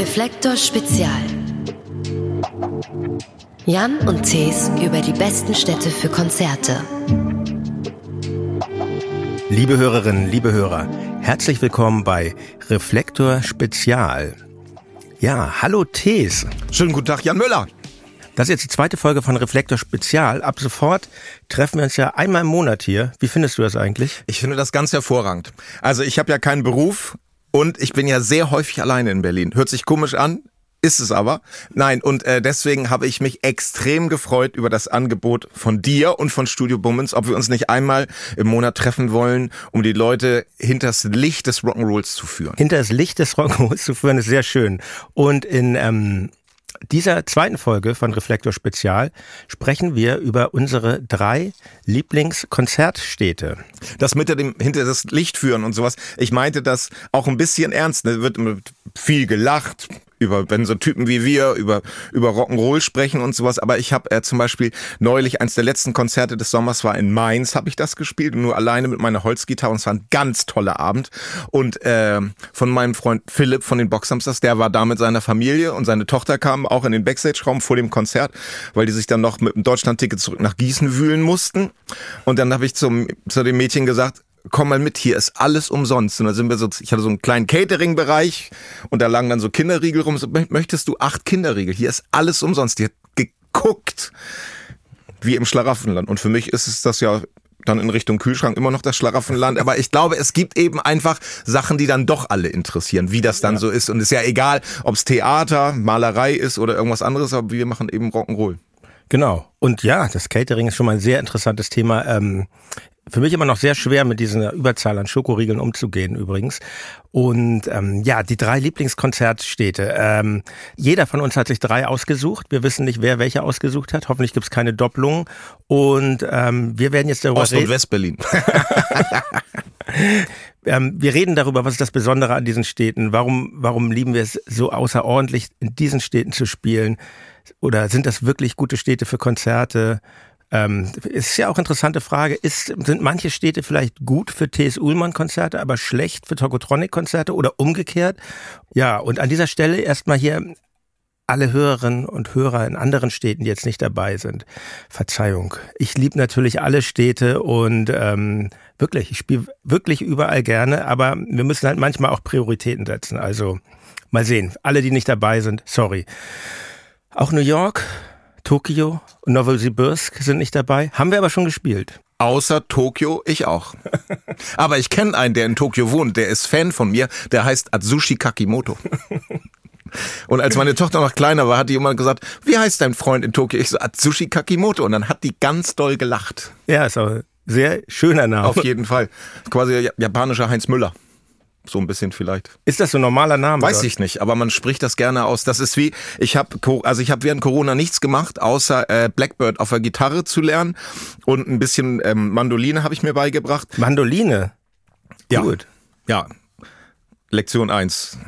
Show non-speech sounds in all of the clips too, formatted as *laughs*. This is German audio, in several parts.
Reflektor Spezial. Jan und Thees über die besten Städte für Konzerte. Liebe Hörerinnen, liebe Hörer, herzlich willkommen bei Reflektor Spezial. Ja, hallo Thees. Schönen guten Tag, Jan Müller. Das ist jetzt die zweite Folge von Reflektor Spezial. Ab sofort treffen wir uns ja einmal im Monat hier. Wie findest du das eigentlich? Ich finde das ganz hervorragend. Also ich habe ja keinen Beruf und ich bin ja sehr häufig alleine in Berlin. Hört sich komisch an, ist es aber. Nein, und äh, deswegen habe ich mich extrem gefreut über das Angebot von dir und von Studio Bummens, ob wir uns nicht einmal im Monat treffen wollen, um die Leute hinters Licht des Rock'n'Rolls zu führen. Hinter das Licht des Rock'n'Rolls zu führen ist sehr schön. Und in ähm, dieser zweiten Folge von Reflektor Spezial sprechen wir über unsere drei Lieblingskonzertstädte. Das mit dem hinter das Licht führen und sowas. Ich meinte das auch ein bisschen ernst. Da wird viel gelacht, über, wenn so Typen wie wir über, über Rock'n'Roll sprechen und sowas. Aber ich habe äh, zum Beispiel neulich, eins der letzten Konzerte des Sommers war in Mainz, habe ich das gespielt, nur alleine mit meiner Holzgitarre und es war ein ganz toller Abend. Und äh, von meinem Freund Philipp von den Boxhamsters, der war da mit seiner Familie und seine Tochter kam auch in den Backstage-Raum vor dem Konzert, weil die sich dann noch mit dem Deutschland-Ticket zurück nach Gießen wühlen mussten. Und dann habe ich zum, zu dem Mädchen gesagt, komm mal mit, hier ist alles umsonst. Und da sind wir so, ich hatte so einen kleinen Catering-Bereich und da lagen dann so Kinderriegel rum. So, möchtest du acht Kinderriegel? Hier ist alles umsonst. Die hat geguckt wie im Schlaraffenland. Und für mich ist es das ja dann in Richtung Kühlschrank immer noch das Schlaraffenland. Aber ich glaube, es gibt eben einfach Sachen, die dann doch alle interessieren, wie das dann ja. so ist. Und es ist ja egal, ob es Theater, Malerei ist oder irgendwas anderes, aber wir machen eben Rock'n'Roll. Genau. Und ja, das Catering ist schon mal ein sehr interessantes Thema. Ähm, für mich immer noch sehr schwer, mit dieser Überzahl an Schokoriegeln umzugehen übrigens. Und ähm, ja, die drei Lieblingskonzertstädte. Ähm, jeder von uns hat sich drei ausgesucht. Wir wissen nicht, wer welche ausgesucht hat. Hoffentlich gibt es keine Doppelung. Und ähm, wir werden jetzt darüber Ost- und Westberlin. *laughs* ähm, wir reden darüber, was ist das Besondere an diesen Städten? Warum, warum lieben wir es so außerordentlich, in diesen Städten zu spielen? Oder sind das wirklich gute Städte für Konzerte? Ähm, ist ja auch interessante Frage. Ist, sind manche Städte vielleicht gut für T.S. Ullmann-Konzerte, aber schlecht für Tokotronic-Konzerte oder umgekehrt? Ja, und an dieser Stelle erstmal hier alle Hörerinnen und Hörer in anderen Städten, die jetzt nicht dabei sind. Verzeihung. Ich liebe natürlich alle Städte und ähm, wirklich, ich spiele wirklich überall gerne, aber wir müssen halt manchmal auch Prioritäten setzen. Also mal sehen. Alle, die nicht dabei sind, sorry. Auch New York, Tokio und Novosibirsk sind nicht dabei. Haben wir aber schon gespielt. Außer Tokio, ich auch. *laughs* Aber ich kenne einen, der in Tokio wohnt, der ist Fan von mir, der heißt Atsushi Kakimoto. *laughs* Und als meine Tochter noch kleiner war, hat die immer gesagt, wie heißt dein Freund in Tokio? Ich so, Atsushi Kakimoto. Und dann hat die ganz doll gelacht. Ja, ist ein sehr schöner Name. Auf jeden Fall. Quasi japanischer Heinz Müller. So ein bisschen vielleicht. Ist das so ein normaler Name? Weiß oder? ich nicht, aber man spricht das gerne aus. Das ist wie, ich habe also ich habe während Corona nichts gemacht, außer äh, Blackbird auf der Gitarre zu lernen und ein bisschen ähm, Mandoline habe ich mir beigebracht. Mandoline? Ja. Gut. Ja. Lektion eins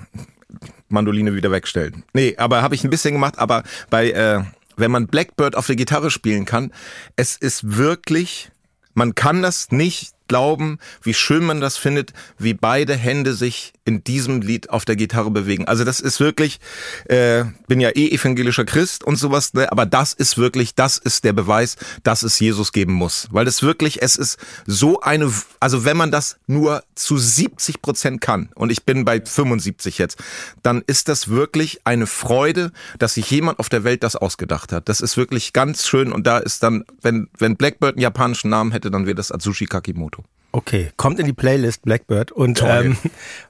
Mandoline wieder wegstellen. Nee, aber habe ich ein bisschen gemacht, aber bei äh, wenn man Blackbird auf der Gitarre spielen kann, es ist wirklich man kann das nicht glauben, wie schön man das findet, wie beide Hände sich in diesem Lied auf der Gitarre bewegen. Also das ist wirklich, äh, bin ja eh evangelischer Christ und sowas, ne? aber das ist wirklich, das ist der Beweis, dass es Jesus geben muss. Weil das wirklich, es ist so eine, also wenn man das nur zu 70 Prozent kann, und ich bin bei 75 jetzt, dann ist das wirklich eine Freude, dass sich jemand auf der Welt das ausgedacht hat. Das ist wirklich ganz schön und da ist dann, wenn, wenn Blackbird einen japanischen Namen hätte, dann wäre das Atsushi Kakimoto. Okay, kommt in die Playlist Blackbird und ähm,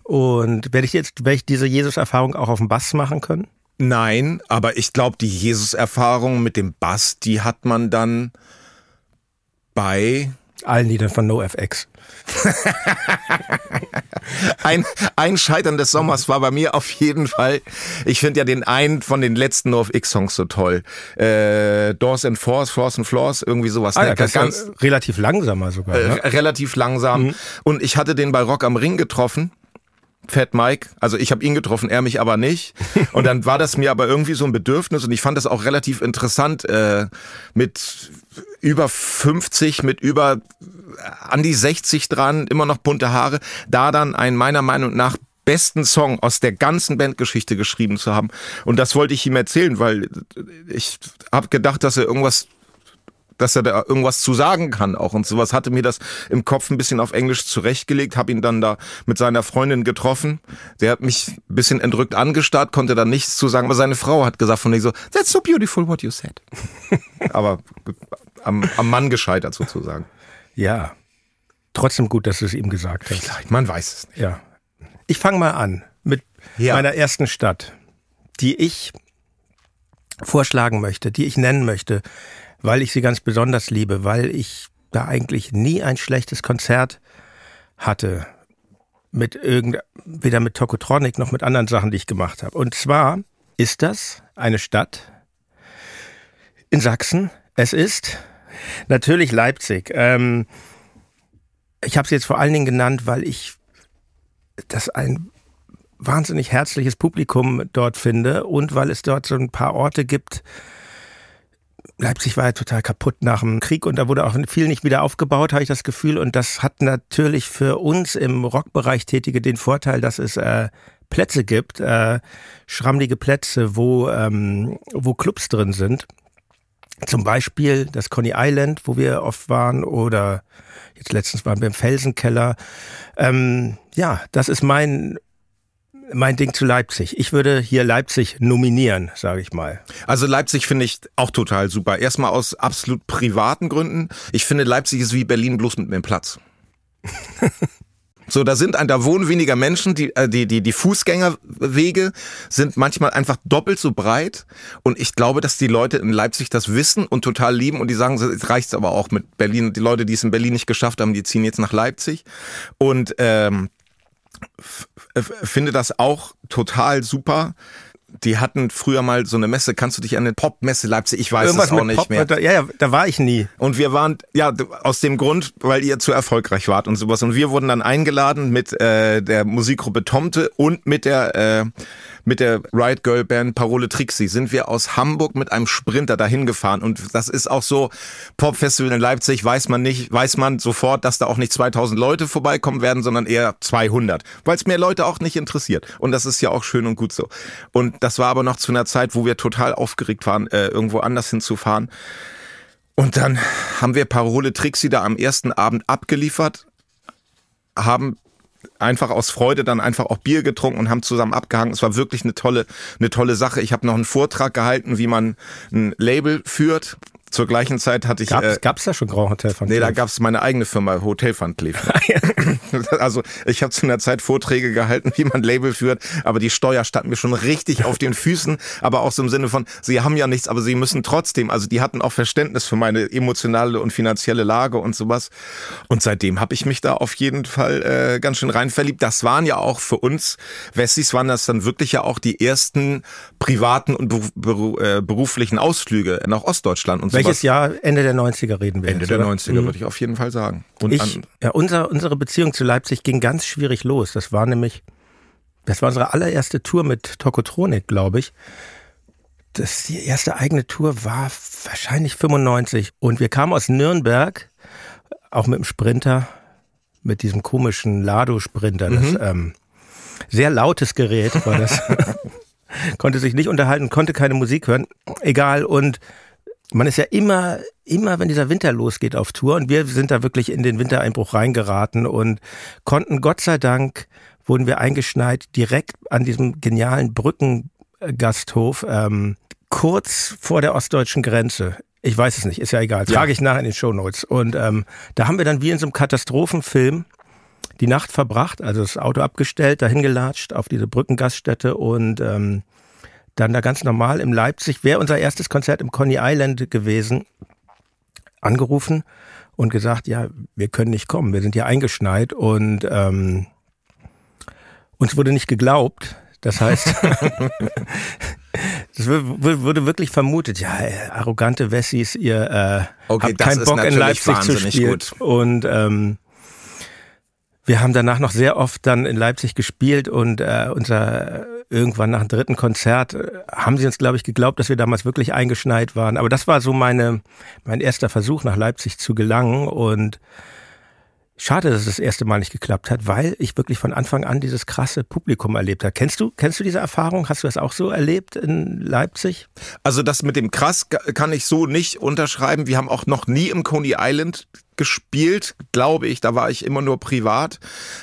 und werde ich jetzt werde ich diese Jesus-Erfahrung auch auf dem Bass machen können? Nein, aber ich glaube, die Jesus-Erfahrung mit dem Bass, die hat man dann bei allen Liedern von NoFX. *laughs* ein, ein Scheitern des Sommers war bei mir auf jeden Fall, ich finde ja den einen von den letzten NoFX-Songs so toll. Äh, Doors and Force, Force and Floors, irgendwie sowas. Ah, ne? ja, das ganz relativ langsamer sogar. Ne? Äh, relativ langsam. Mhm. Und ich hatte den bei Rock am Ring getroffen. Fat Mike, also ich habe ihn getroffen, er mich aber nicht. *laughs* Und dann war das mir aber irgendwie so ein Bedürfnis und ich fand das auch relativ interessant äh, mit über 50, mit über an die 60 dran, immer noch bunte Haare, da dann ein meiner Meinung nach besten Song aus der ganzen Bandgeschichte geschrieben zu haben. Und das wollte ich ihm erzählen, weil ich habe gedacht, dass er irgendwas dass er da irgendwas zu sagen kann auch und sowas hatte mir das im Kopf ein bisschen auf Englisch zurechtgelegt, habe ihn dann da mit seiner Freundin getroffen. Der hat mich ein bisschen entrückt angestarrt, konnte da nichts zu sagen, aber seine Frau hat gesagt von mir so, that's so beautiful what you said. *laughs* aber am, am Mann gescheitert sozusagen. Ja. Trotzdem gut, dass du es ihm gesagt hast. Vielleicht, man weiß es nicht. Ja. Ich fange mal an mit ja. meiner ersten Stadt, die ich vorschlagen möchte, die ich nennen möchte, weil ich sie ganz besonders liebe, weil ich da eigentlich nie ein schlechtes Konzert hatte. Mit irgend, weder mit Tokotronic noch mit anderen Sachen, die ich gemacht habe. Und zwar ist das eine Stadt in Sachsen. Es ist natürlich Leipzig. Ähm, ich habe sie jetzt vor allen Dingen genannt, weil ich das ein wahnsinnig herzliches Publikum dort finde und weil es dort so ein paar Orte gibt, Leipzig war ja total kaputt nach dem Krieg und da wurde auch viel nicht wieder aufgebaut, habe ich das Gefühl. Und das hat natürlich für uns im Rockbereich Tätige den Vorteil, dass es äh, Plätze gibt, äh, schrammlige Plätze, wo, ähm, wo Clubs drin sind. Zum Beispiel das Coney Island, wo wir oft waren, oder jetzt letztens waren wir im Felsenkeller. Ähm, ja, das ist mein mein Ding zu Leipzig. Ich würde hier Leipzig nominieren, sage ich mal. Also Leipzig finde ich auch total super. Erstmal aus absolut privaten Gründen. Ich finde Leipzig ist wie Berlin bloß mit mehr Platz. *laughs* So, da sind, da wohnen weniger Menschen, die, äh, die, die, die Fußgängerwege sind manchmal einfach doppelt so breit. Und ich glaube, dass die Leute in Leipzig das wissen und total lieben und die sagen, es reicht aber auch mit Berlin. Die Leute, die es in Berlin nicht geschafft haben, die ziehen jetzt nach Leipzig. Und ähm, finde das auch total super. Die hatten früher mal so eine Messe, kannst du dich an eine Popmesse Leipzig, ich weiß Irgendwas es auch nicht Pop, mehr. Da, ja, ja, da war ich nie. Und wir waren, ja, aus dem Grund, weil ihr zu erfolgreich wart und sowas. Und wir wurden dann eingeladen mit äh, der Musikgruppe Tomte und mit der äh, mit der Riot Girl Band Parole Trixie sind wir aus Hamburg mit einem Sprinter dahin gefahren und das ist auch so Popfestival in Leipzig weiß man nicht, weiß man sofort, dass da auch nicht 2000 Leute vorbeikommen werden, sondern eher 200, weil es mehr Leute auch nicht interessiert und das ist ja auch schön und gut so. Und das war aber noch zu einer Zeit, wo wir total aufgeregt waren, äh, irgendwo anders hinzufahren. Und dann haben wir Parole Trixie da am ersten Abend abgeliefert, haben einfach aus Freude dann einfach auch Bier getrunken und haben zusammen abgehangen. Es war wirklich eine tolle, eine tolle Sache. Ich habe noch einen Vortrag gehalten, wie man ein Label führt zur gleichen Zeit hatte ich. Gab's, äh, gab's da schon Grand Hotel Cleef? Nee, da gab's meine eigene Firma, Hotel Van Cleef. *laughs* also ich habe zu einer Zeit Vorträge gehalten, wie man Label führt, aber die Steuer stand mir schon richtig auf den Füßen, aber auch so im Sinne von, sie haben ja nichts, aber sie müssen trotzdem, also die hatten auch Verständnis für meine emotionale und finanzielle Lage und sowas. Und seitdem habe ich mich da auf jeden Fall äh, ganz schön rein verliebt. Das waren ja auch für uns Wessis, waren das dann wirklich ja auch die ersten privaten und äh, beruflichen Ausflüge nach Ostdeutschland und so welches Jahr? Ende der 90er reden wir Ende jetzt, der oder? 90er mhm. würde ich auf jeden Fall sagen. Und ich, ja, unser, unsere Beziehung zu Leipzig ging ganz schwierig los. Das war nämlich, das war unsere allererste Tour mit Tokotronik, glaube ich. Das, die erste eigene Tour war wahrscheinlich 95. Und wir kamen aus Nürnberg, auch mit dem Sprinter, mit diesem komischen Lado-Sprinter. Mhm. ähm, sehr lautes Gerät war das. *laughs* konnte sich nicht unterhalten, konnte keine Musik hören. Egal. Und man ist ja immer, immer, wenn dieser Winter losgeht auf Tour und wir sind da wirklich in den Wintereinbruch reingeraten und konnten Gott sei Dank wurden wir eingeschneit direkt an diesem genialen Brückengasthof ähm, kurz vor der ostdeutschen Grenze. Ich weiß es nicht, ist ja egal. Trage ja. ich nachher in den Shownotes. Und ähm, da haben wir dann wie in so einem Katastrophenfilm die Nacht verbracht, also das Auto abgestellt, dahin gelatscht auf diese Brückengaststätte und ähm, dann da ganz normal im Leipzig, wäre unser erstes Konzert im Coney Island gewesen, angerufen und gesagt, ja, wir können nicht kommen, wir sind hier eingeschneit und ähm, uns wurde nicht geglaubt. Das heißt, *laughs* es wurde wirklich vermutet, ja, arrogante Wessis, ihr äh, okay, habt keinen Bock in Leipzig zu spielen. Gut. Und ähm, wir haben danach noch sehr oft dann in Leipzig gespielt und äh, unser irgendwann nach dem dritten Konzert äh, haben sie uns, glaube ich, geglaubt, dass wir damals wirklich eingeschneit waren. Aber das war so meine, mein erster Versuch, nach Leipzig zu gelangen und Schade, dass es das erste Mal nicht geklappt hat, weil ich wirklich von Anfang an dieses krasse Publikum erlebt habe. Kennst du, kennst du diese Erfahrung? Hast du das auch so erlebt in Leipzig? Also das mit dem krass kann ich so nicht unterschreiben. Wir haben auch noch nie im Coney Island gespielt, glaube ich. Da war ich immer nur privat.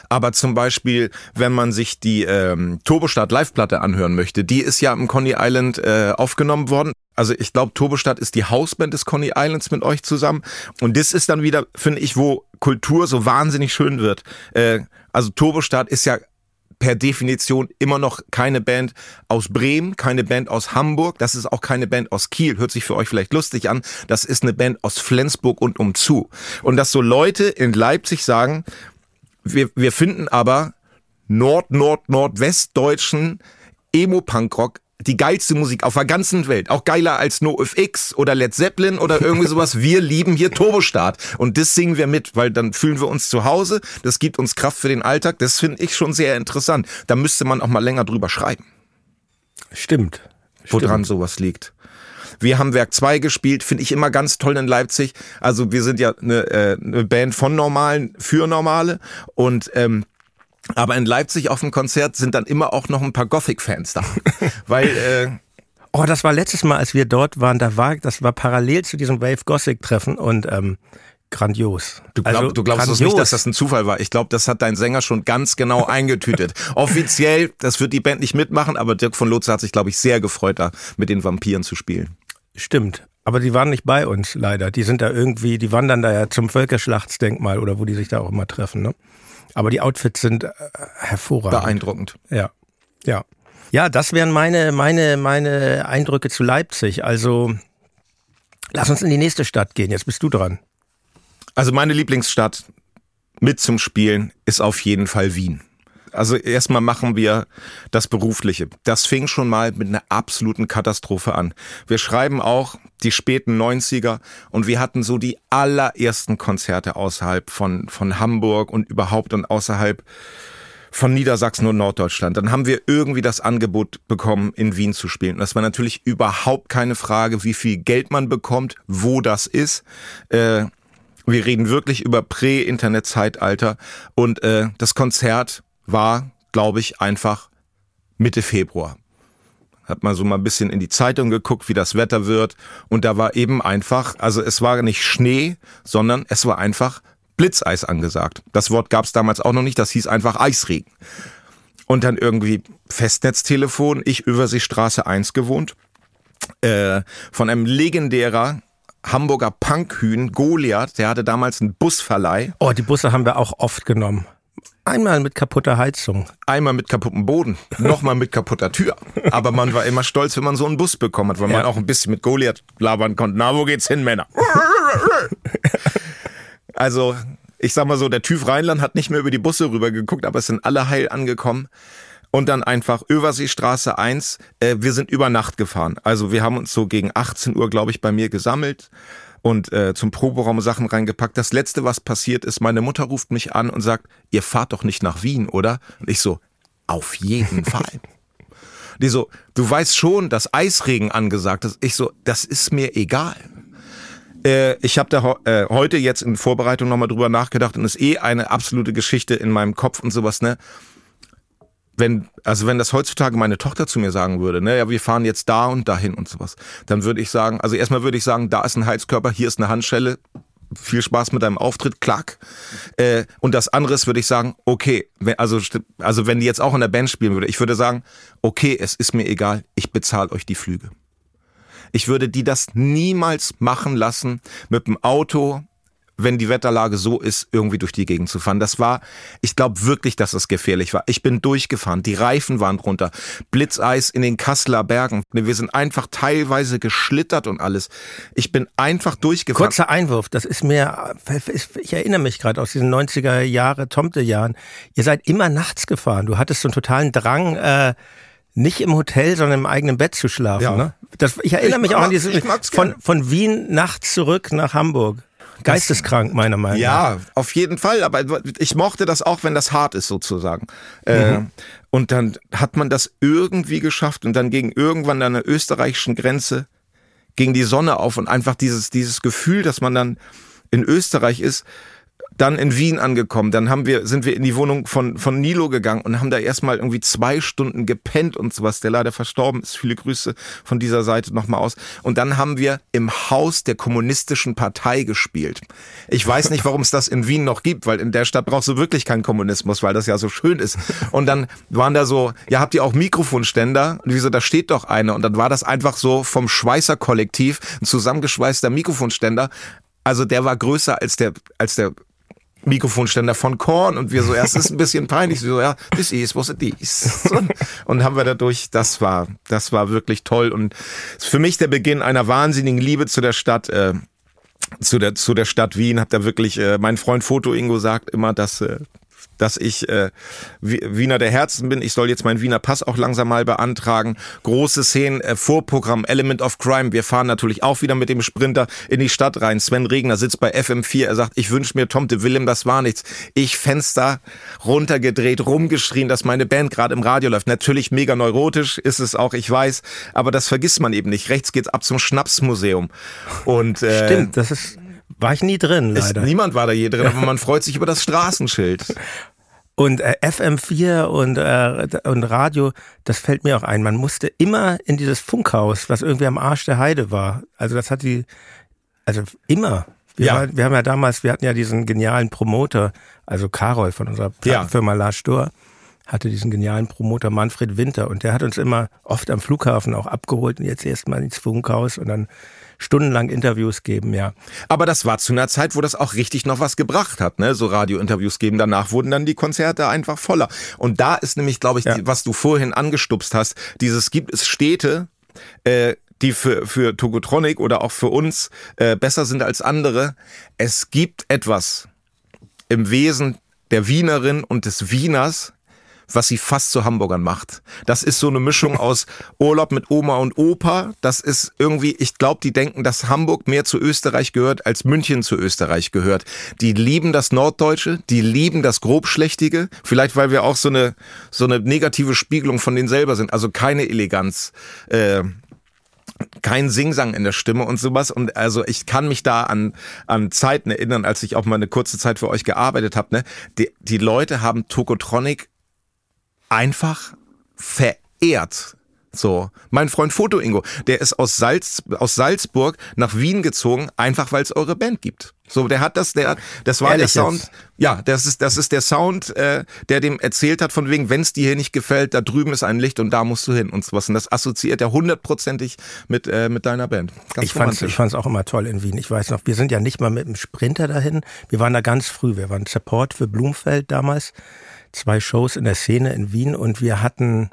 Aber zum Beispiel, wenn man sich die ähm, Turbostart Live-Platte anhören möchte, die ist ja im Coney Island äh, aufgenommen worden. Also ich glaube, Turbostart ist die Hausband des Coney Islands mit euch zusammen. Und das ist dann wieder, finde ich, wo Kultur so wahnsinnig schön wird. Äh, also Turbostart ist ja per Definition immer noch keine Band aus Bremen, keine Band aus Hamburg, das ist auch keine Band aus Kiel, hört sich für euch vielleicht lustig an, das ist eine Band aus Flensburg und umzu. Und dass so Leute in Leipzig sagen, wir, wir finden aber Nord, Nord, Nordwestdeutschen Emo-Punkrock die geilste Musik auf der ganzen Welt. Auch geiler als NoFX oder Led Zeppelin oder irgendwie *laughs* sowas. Wir lieben hier Turbostart. Und das singen wir mit, weil dann fühlen wir uns zu Hause. Das gibt uns Kraft für den Alltag. Das finde ich schon sehr interessant. Da müsste man auch mal länger drüber schreiben. Stimmt. Woran Stimmt. sowas liegt. Wir haben Werk 2 gespielt, finde ich immer ganz toll in Leipzig. Also wir sind ja eine, äh, eine Band von Normalen für Normale und ähm, aber in Leipzig auf dem Konzert sind dann immer auch noch ein paar Gothic-Fans da. *laughs* Weil, äh, Oh, das war letztes Mal, als wir dort waren, da war, das war parallel zu diesem Wave Gothic Treffen und ähm, grandios. du, glaub, Also du glaubst grandios. nicht, dass das ein Zufall war. Ich glaube, das hat dein Sänger schon ganz genau *laughs* eingetütet. Offiziell, das wird die Band nicht mitmachen, aber Dirk von Lutze hat sich, glaube ich, sehr gefreut, da mit den Vampiren zu spielen. Stimmt. Aber die waren nicht bei uns, leider. Die sind da irgendwie, die wandern da ja zum Völkerschlachtsdenkmal oder wo die sich da auch immer treffen, ne? Aber die Outfits sind äh, hervorragend. Beeindruckend. Ja, ja. Ja, das wären meine, meine, meine Eindrücke zu Leipzig. Also, lass uns in die nächste Stadt gehen. Jetzt bist du dran. Also meine Lieblingsstadt mit zum Spielen ist auf jeden Fall Wien. Also erstmal machen wir das Berufliche. Das fing schon mal mit einer absoluten Katastrophe an. Wir schreiben auch die späten 90er und wir hatten so die allerersten Konzerte außerhalb von, von Hamburg und überhaupt und außerhalb von Niedersachsen und Norddeutschland. Dann haben wir irgendwie das Angebot bekommen, in Wien zu spielen. Und das war natürlich überhaupt keine Frage, wie viel Geld man bekommt, wo das ist. Äh, wir reden wirklich über Prä-Internet-Zeitalter. Und äh, das Konzert war, glaube ich, einfach Mitte Februar. Hat mal so mal ein bisschen in die Zeitung geguckt, wie das Wetter wird. Und da war eben einfach, also es war nicht Schnee, sondern es war einfach Blitzeis angesagt. Das Wort gab es damals auch noch nicht, das hieß einfach Eisregen. Und dann irgendwie Festnetztelefon, ich Überseestraße 1 gewohnt, äh, von einem legendärer Hamburger Punkhühn, Goliath, der hatte damals einen Busverleih, Oh, die Busse haben wir auch oft genommen. Einmal mit kaputter Heizung. einmal mit kaputtem Boden, nochmal mit kaputter Tür. Aber man war immer stolz, wenn man so einen Bus bekommen hat, weil man Ja. auch ein bisschen mit Goliath labern konnte. Na, wo geht's hin, Männer? *laughs* Also, ich sag mal so, der TÜV Rheinland hat nicht mehr über die Busse rüber geguckt, aber es sind alle heil angekommen. Und dann einfach Überseestraße 1. Äh, wir sind über Nacht gefahren. Also wir haben uns so gegen 18 Uhr, glaube ich, bei mir gesammelt und äh, zum Proberaum Sachen reingepackt. Das Letzte, was passiert ist, meine Mutter ruft mich an und sagt, ihr fahrt doch nicht nach Wien, oder? Und ich so, auf jeden *laughs* Fall. Die so, du weißt schon, dass Eisregen angesagt ist. Ich so, das ist mir egal. Äh, ich habe da äh, heute jetzt in Vorbereitung nochmal drüber nachgedacht und ist eh eine absolute Geschichte in meinem Kopf und sowas, ne? Wenn, also wenn das heutzutage meine Tochter zu mir sagen würde, ne, ja, wir fahren jetzt da und dahin und sowas, dann würde ich sagen, also erstmal würde ich sagen, da ist ein Heizkörper, hier ist eine Handschelle, viel Spaß mit deinem Auftritt, klack. Äh, und das andere ist, würde ich sagen, okay, also, also wenn die jetzt auch in der Band spielen würde, ich würde sagen, okay, es ist mir egal, ich bezahle euch die Flüge. Ich würde die das niemals machen lassen, mit dem Auto, wenn die Wetterlage so ist, irgendwie durch die Gegend zu fahren. Das war, ich glaube wirklich, dass es gefährlich war. Ich bin durchgefahren, die Reifen waren runter, Blitzeis in den Kasseler Bergen. Wir sind einfach teilweise geschlittert und alles. Ich bin einfach durchgefahren. Kurzer Einwurf, das ist mir, ich erinnere mich gerade aus diesen 90er Jahre, Tomte-Jahren. Ihr seid immer nachts gefahren. Du hattest so einen totalen Drang, äh, nicht im Hotel, sondern im eigenen Bett zu schlafen. Ja. Ne? Das, ich erinnere Ich mich auch an diese, von, von Wien nachts zurück nach Hamburg. Geisteskrank, meiner Meinung nach. Ja, auf jeden Fall. Aber ich mochte das auch, wenn das hart ist, sozusagen. Äh, und dann hat man das irgendwie geschafft und dann gegen irgendwann an der österreichischen Grenze ging die Sonne auf und einfach dieses, dieses Gefühl, dass man dann in Österreich ist, dann in Wien angekommen, dann haben wir, sind wir in die Wohnung von, von Nilo gegangen und haben da erstmal irgendwie zwei Stunden gepennt und sowas, der leider verstorben ist. Viele Grüße von dieser Seite nochmal aus. Und dann haben wir im Haus der kommunistischen Partei gespielt. Ich weiß nicht, warum es das in Wien noch gibt, weil in der Stadt brauchst du wirklich keinen Kommunismus, weil das ja so schön ist. Und dann waren da so, ja, habt ihr auch Mikrofonständer? Und wieso, da steht doch eine. Und dann war das einfach so vom Schweißer-Kollektiv ein zusammengeschweißter Mikrofonständer. Also der war größer als der, als der Mikrofonständer von Korn und wir so, erst ist ein bisschen peinlich, so, ja, this is was it is. *laughs* Und, haben wir dadurch, das war, das war wirklich toll. Und für mich der Beginn einer wahnsinnigen Liebe zu der Stadt, äh, zu der, zu der Stadt Wien, hab da wirklich, äh, mein Freund Foto Ingo sagt immer, dass, äh, dass ich äh, Wiener der Herzen bin. Ich soll jetzt meinen Wiener Pass auch langsam mal beantragen. Große Szenen, äh, Vorprogramm, Element of Crime. Wir fahren natürlich auch wieder mit dem Sprinter in die Stadt rein. Sven Regner sitzt bei FM4. Er sagt, ich wünsche mir Tom de Willem, das war nichts. Ich Fenster runtergedreht, rumgeschrien, dass meine Band gerade im Radio läuft. Natürlich mega neurotisch ist es auch, ich weiß. Aber das vergisst man eben nicht. Rechts geht's ab zum Schnapsmuseum. Und, äh, Stimmt, das ist war ich nie drin, leider. Ist, niemand war da je drin, *laughs* aber man freut sich über das Straßenschild. Und äh, FM4 und, äh, und Radio, das fällt mir auch ein. Man musste immer in dieses Funkhaus, was irgendwie am Arsch der Heide war. Also das hat die, also immer. Wir, ja. War, wir haben ja damals, wir hatten ja diesen genialen Promoter, also Karol von unserer ja. Firma La Stor, hatte diesen genialen Promoter Manfred Winter und der hat uns immer oft am Flughafen auch abgeholt und jetzt erstmal ins Funkhaus und dann stundenlang Interviews geben, ja. Aber das war zu einer Zeit, wo das auch richtig noch was gebracht hat, ne? So Radiointerviews geben. Danach wurden dann die Konzerte einfach voller. Und da ist nämlich, glaube ich, ja. die, was du vorhin angestupst hast, dieses gibt es Städte, äh, die für, für Togotronic oder auch für uns äh, besser sind als andere. Es gibt etwas im Wesen der Wienerin und des Wieners, was sie fast zu Hamburgern macht. Das ist so eine Mischung *laughs* aus Urlaub mit Oma und Opa. Das ist irgendwie, ich glaube, die denken, dass Hamburg mehr zu Österreich gehört, als München zu Österreich gehört. Die lieben das Norddeutsche, die lieben das Grobschlächtige. Vielleicht, weil wir auch so eine, so eine negative Spiegelung von denen selber sind. Also keine Eleganz. Äh, kein Singsang in der Stimme und sowas. Und also ich kann mich da an, an Zeiten erinnern, als ich auch mal eine kurze Zeit für euch gearbeitet habe. Ne? Die, die Leute haben Tokotronic einfach verehrt. So, mein Freund Foto Ingo, der ist aus Salz aus Salzburg nach Wien gezogen, einfach weil es eure Band gibt. So, der hat das, der, das war Ehrlich der Sound. Jetzt? Ja, das ist, das ist der Sound, äh, der dem erzählt hat, von wegen, wenn es dir hier nicht gefällt, da drüben ist ein Licht und da musst du hin und sowas. Und das assoziiert er hundertprozentig mit, äh, mit deiner Band. Ganz ich fand's, ich fand's auch immer toll in Wien. Ich weiß noch, wir sind ja nicht mal mit dem Sprinter dahin. Wir waren da ganz früh. Wir waren Support für Blumfeld damals zwei Shows in der Szene in Wien und wir hatten,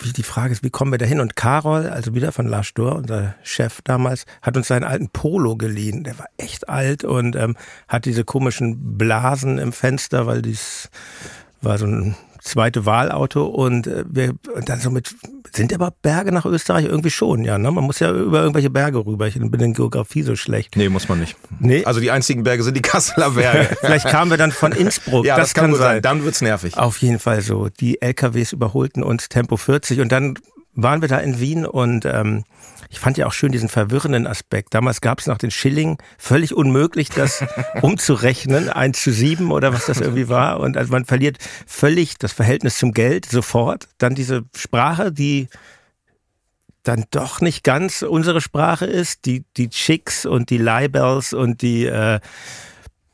wie die Frage ist, wie kommen wir da hin? Und Carol, also wieder von Lars Dor, unser Chef damals, hat uns seinen alten Polo geliehen. Der war echt alt und ähm, hat diese komischen Blasen im Fenster, weil dies war so ein zweite Wahlauto und äh, wir und dann so mit sind aber Berge nach Österreich irgendwie schon, ja, ne? Man muss ja über irgendwelche Berge rüber. Ich bin in Geografie so schlecht. Nee, muss man nicht. Nee. Also die einzigen Berge sind die Kasseler Berge. *laughs* Vielleicht kamen wir dann von Innsbruck. *laughs* ja, das, das kann, kann sein. Dann wird's nervig. Auf jeden Fall so. Die LKWs überholten uns Tempo 40 und dann waren wir da in Wien und ähm, ich fand ja auch schön diesen verwirrenden Aspekt. Damals gab es noch den Schilling, völlig unmöglich, das *laughs* umzurechnen, eins zu sieben oder was das irgendwie war. Und also man verliert völlig das Verhältnis zum Geld sofort. Dann diese Sprache, die dann doch nicht ganz unsere Sprache ist, die, die Chicks und die Libels und die äh,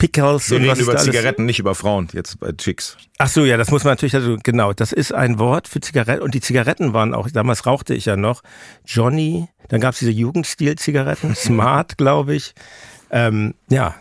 Pickles Wir und reden was über Zigaretten, nicht über Frauen, jetzt bei Chicks. Ach so, ja, das muss man natürlich, also genau, das ist ein Wort für Zigaretten und die Zigaretten waren auch, damals rauchte ich ja noch, Johnny, dann gab es diese Jugendstil-Zigaretten, *laughs* Smart, glaube ich, ähm, ja.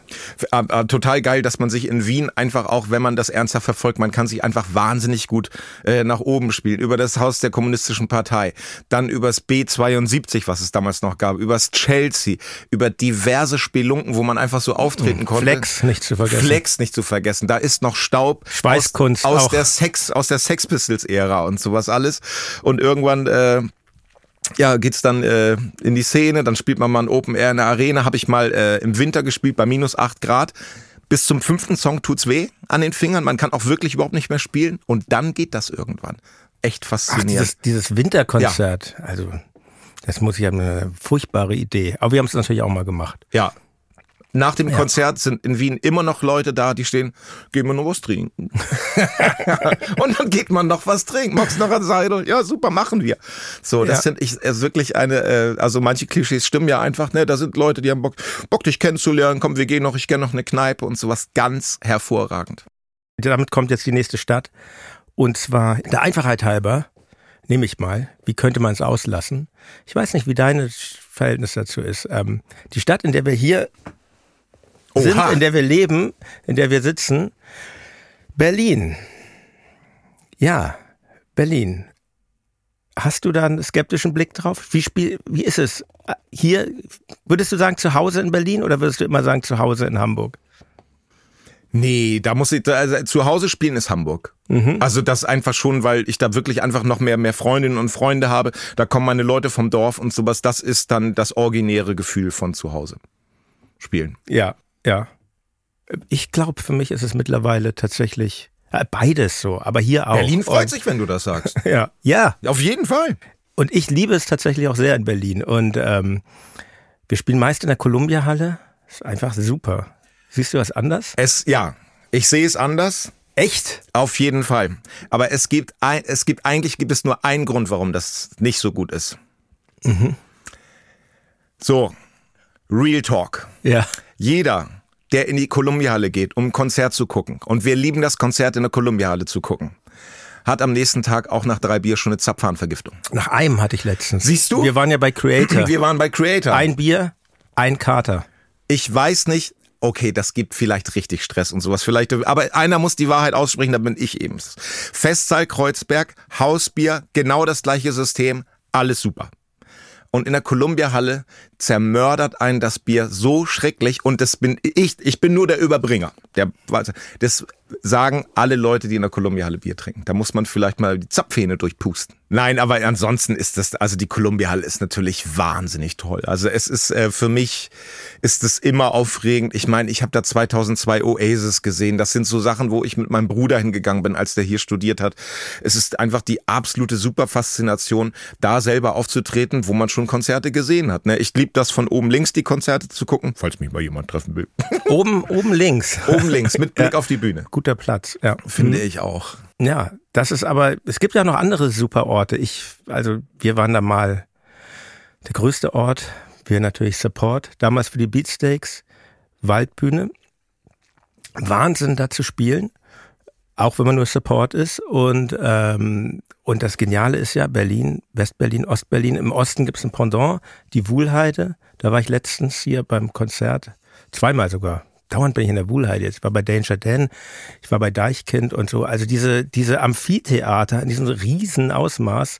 Äh, äh, total geil, dass man sich in Wien einfach auch, wenn man das ernsthaft verfolgt, man kann sich einfach wahnsinnig gut äh, nach oben spielen. Über das Haus der Kommunistischen Partei, dann übers B72, was es damals noch gab, übers Chelsea, über diverse Spelunken, wo man einfach so auftreten konnte. Flex nicht zu vergessen. Flex nicht zu vergessen. Da ist noch Staub Schweißkunst aus, aus der Sex, aus der Sex Pistols Ära und sowas alles. Und irgendwann äh, ja, geht's dann äh, in die Szene, dann spielt man mal ein Open Air in der Arena, habe ich mal äh, im Winter gespielt bei minus acht Grad. Bis zum fünften Song tut's weh an den Fingern, man kann auch wirklich überhaupt nicht mehr spielen und dann geht das irgendwann. Echt faszinierend. Ach, dieses, dieses Winterkonzert, ja. also das muss ich haben eine furchtbare Idee. Aber wir haben es natürlich auch mal gemacht. Ja, Nach dem ja. Konzert sind in Wien immer noch Leute da, die stehen, gehen wir noch was trinken. *laughs* und dann geht man noch was trinken. Magst noch ein Seidel? Ja, super, machen wir. So, das ja. sind ich ist wirklich eine, äh, also manche Klischees stimmen ja einfach, ne? Da sind Leute, die haben Bock, Bock dich kennenzulernen. Komm, wir gehen noch, ich kenne noch eine Kneipe und sowas. Ganz hervorragend. Damit kommt jetzt die nächste Stadt. Und zwar der Einfachheit halber, nehme ich mal, wie könnte man es auslassen? Ich weiß nicht, wie deine Verhältnis dazu ist. Ähm, die Stadt, in der wir hier Oha. sind, in der wir leben, in der wir sitzen, Berlin. Ja, Berlin. Hast du da einen skeptischen Blick drauf? Wie, spiel, wie ist es? Hier, würdest du sagen zu Hause in Berlin oder würdest du immer sagen zu Hause in Hamburg? Nee, da muss ich, also zu Hause spielen ist Hamburg. Mhm. Also das einfach schon, weil ich da wirklich einfach noch mehr, mehr Freundinnen und Freunde habe. Da kommen meine Leute vom Dorf und sowas. Das ist dann das originäre Gefühl von zu Hause spielen. Ja, ja. Ich glaube, für mich ist es mittlerweile tatsächlich äh, beides so, aber hier auch. Berlin freut und, sich, wenn du das sagst. *laughs* ja, ja. Auf jeden Fall. Und ich liebe es tatsächlich auch sehr in Berlin. Und ähm, wir spielen meist in der Columbia-Halle. Ist einfach super. Siehst du das anders? Es, ja, ich sehe es anders. Echt? Auf jeden Fall. Aber es gibt, ein, es gibt eigentlich gibt es nur einen Grund, warum das nicht so gut ist. Mhm. So, Real Talk. Ja. Jeder, der in die Columbia-Halle geht, um ein Konzert zu gucken, und wir lieben das Konzert in der Columbia-Halle zu gucken, hat am nächsten Tag auch nach drei Bier schon eine Zapfhahnvergiftung. Nach einem hatte ich letztens. Siehst du? Wir waren ja bei Creator. *clears throat* Wir waren bei Creator. Ein Bier, ein Kater. Ich weiß nicht, okay, das gibt vielleicht richtig Stress und sowas. Vielleicht, aber einer muss die Wahrheit aussprechen, da bin ich eben. Festsaal Kreuzberg, Hausbier, genau das gleiche System, alles super. Und in der Columbia-Halle zermördert einen das Bier so schrecklich und das bin ich, ich bin nur der Überbringer. Der, das sagen alle Leute, die in der Columbia-Halle Bier trinken. Da muss man vielleicht mal die Zapfhähne durchpusten. Nein, aber ansonsten ist das, also die Columbia-Halle ist natürlich wahnsinnig toll. Also es ist äh, für mich ist es immer aufregend. Ich meine, ich habe da 2002 Oasis gesehen. Das sind so Sachen, wo ich mit meinem Bruder hingegangen bin, als der hier studiert hat. Es ist einfach die absolute Superfaszination, da selber aufzutreten, wo man schon Konzerte gesehen hat. Ne? Ich liebe das von oben links die Konzerte zu gucken, falls mich mal jemand treffen will. Oben, oben links. Oben links mit *laughs* Blick ja. auf die Bühne. Guter Platz, ja. Finde mhm. ich auch. Ja, das ist aber, es gibt ja noch andere super Orte. Ich, also wir waren da mal der größte Ort, wir natürlich Support, damals für die Beatsteaks, Waldbühne. Wahnsinn da zu spielen, auch wenn man nur Support ist. Und, ähm, und das Geniale ist ja Berlin, Westberlin, Ostberlin. Im Osten gibt es ein Pendant, die Wuhlheide. Da war ich letztens hier beim Konzert, zweimal sogar, dauernd bin ich in der Wuhlheide. Ich war bei Danger Dan, ich war bei Deichkind und so. Also diese, diese Amphitheater in diesem riesen Ausmaß,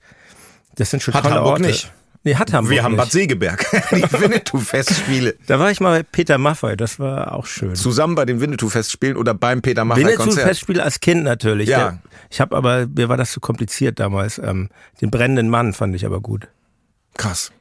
das sind schon Hat tolle Hamburg Orte. nicht. Nee, hat Hamburg Wir haben nicht. Bad Segeberg, *laughs* die Winnetou-Festspiele. Da war ich mal bei Peter Maffay, das war auch schön. Zusammen bei den Winnetou-Festspielen oder beim Peter Maffay-Konzert? Winnetou-Festspiel als Kind natürlich. Ja. Der, ich habe aber, mir war das zu kompliziert damals. Ähm, den brennenden Mann fand ich aber gut. Krass.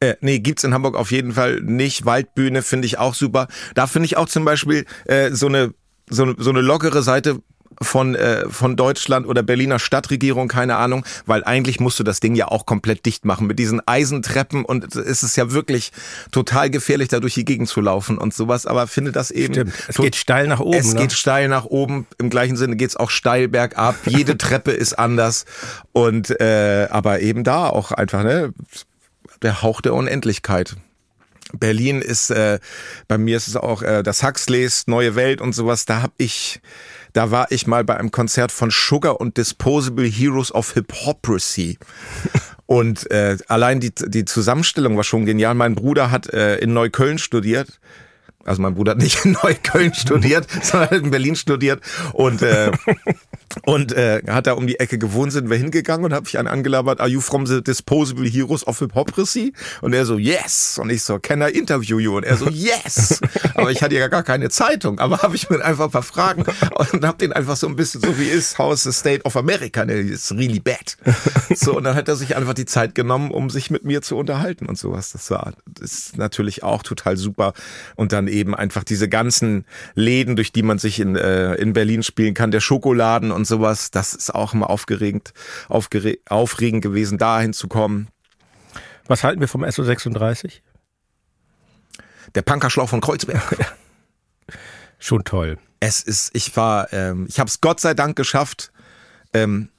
Äh, nee, gibt's in Hamburg auf jeden Fall nicht. Waldbühne finde ich auch super. Da finde ich auch zum Beispiel äh, so eine so, so eine lockere Seite von, äh, von Deutschland oder Berliner Stadtregierung, keine Ahnung, weil eigentlich musst du das Ding ja auch komplett dicht machen mit diesen Eisentreppen und es ist ja wirklich total gefährlich, da durch die Gegend zu laufen und sowas, aber finde das eben... Stimmt, es geht steil nach oben. Es ne? geht steil nach oben, im gleichen Sinne geht's auch steil bergab, jede *laughs* Treppe ist anders und äh, aber eben da auch einfach, ne, der Hauch der Unendlichkeit. Berlin ist, äh, bei mir ist es auch äh, das Huxleys Neue Welt und sowas. Da hab ich, da war ich mal bei einem Konzert von Sugar und Disposable Heroes of Hypocrisy. *laughs* Und äh, allein die, die Zusammenstellung war schon genial. Mein Bruder hat äh, in Neukölln studiert also mein Bruder hat nicht in Neukölln studiert, *laughs* sondern in Berlin studiert und äh, *laughs* und äh, hat da um die Ecke gewohnt, sind wir hingegangen und habe ich einen angelabert, are you from the disposable heroes of hypocrisy? Und er so, yes. Und ich so, can I interview you? Und er so, yes. *laughs* aber ich hatte ja gar keine Zeitung, aber habe ich mir einfach ein paar Fragen und habe den einfach so ein bisschen so wie ist, House the State of America, ne, ist really bad. So, und dann hat er sich einfach die Zeit genommen, um sich mit mir zu unterhalten und sowas. Das war, das ist natürlich auch total super. Und dann eben einfach diese ganzen Läden, durch die man sich in, äh, in Berlin spielen kann, der Schokoladen und sowas, das ist auch immer aufgeregt, aufgere aufregend gewesen, dahin zu kommen. Was halten wir vom SO36? Der Punkerschlauch von Kreuzberg. *laughs* Schon toll. Es ist, ich war, ähm, ich habe es Gott sei Dank geschafft ähm,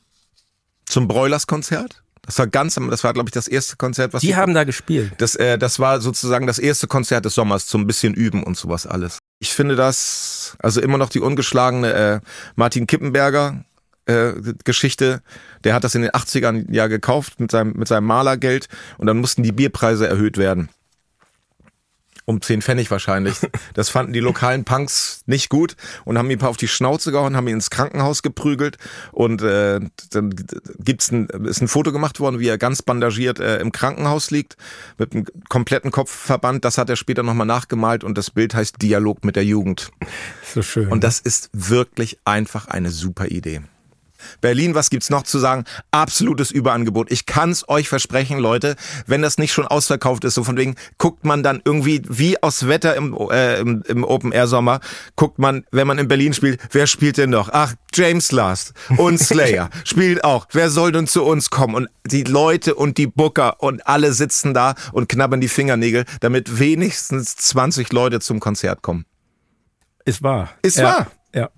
zum Broilers-Konzert. Das war ganz, das war glaube ich das erste Konzert, was Die haben da gespielt. das, äh, das war sozusagen das erste Konzert des Sommers zum bisschen üben und sowas alles. Ich finde das, also immer noch die ungeschlagene äh, Martin Kippenberger äh, Geschichte. Der hat das in den 80ern ja gekauft mit seinem, mit seinem Malergeld und dann mussten die Bierpreise erhöht werden. Um 10 Pfennig wahrscheinlich. *laughs* Das fanden die lokalen Punks nicht gut und haben ihm ein paar auf die Schnauze gehauen, haben ihn ins Krankenhaus geprügelt und äh, dann gibt's ein, ist ein Foto gemacht worden, wie er ganz bandagiert äh, im Krankenhaus liegt mit einem kompletten Kopfverband. Das hat er später nochmal nachgemalt und das Bild heißt Dialog mit der Jugend. So schön. Und das ist wirklich einfach eine super Idee. Berlin, was gibt's noch zu sagen? Absolutes Überangebot. Ich kann's euch versprechen, Leute, wenn das nicht schon ausverkauft ist, so von wegen, guckt man dann irgendwie wie aus Wetter im, äh, im, im Open Air Sommer, guckt man, wenn man in Berlin spielt, wer spielt denn noch? Ach, James Last und *laughs* Slayer spielt auch. Wer soll denn zu uns kommen? Und die Leute und die Booker und alle sitzen da und knabbern die Fingernägel, damit wenigstens 20 Leute zum Konzert kommen. ist wahr. Ist ja. wahr. Ja.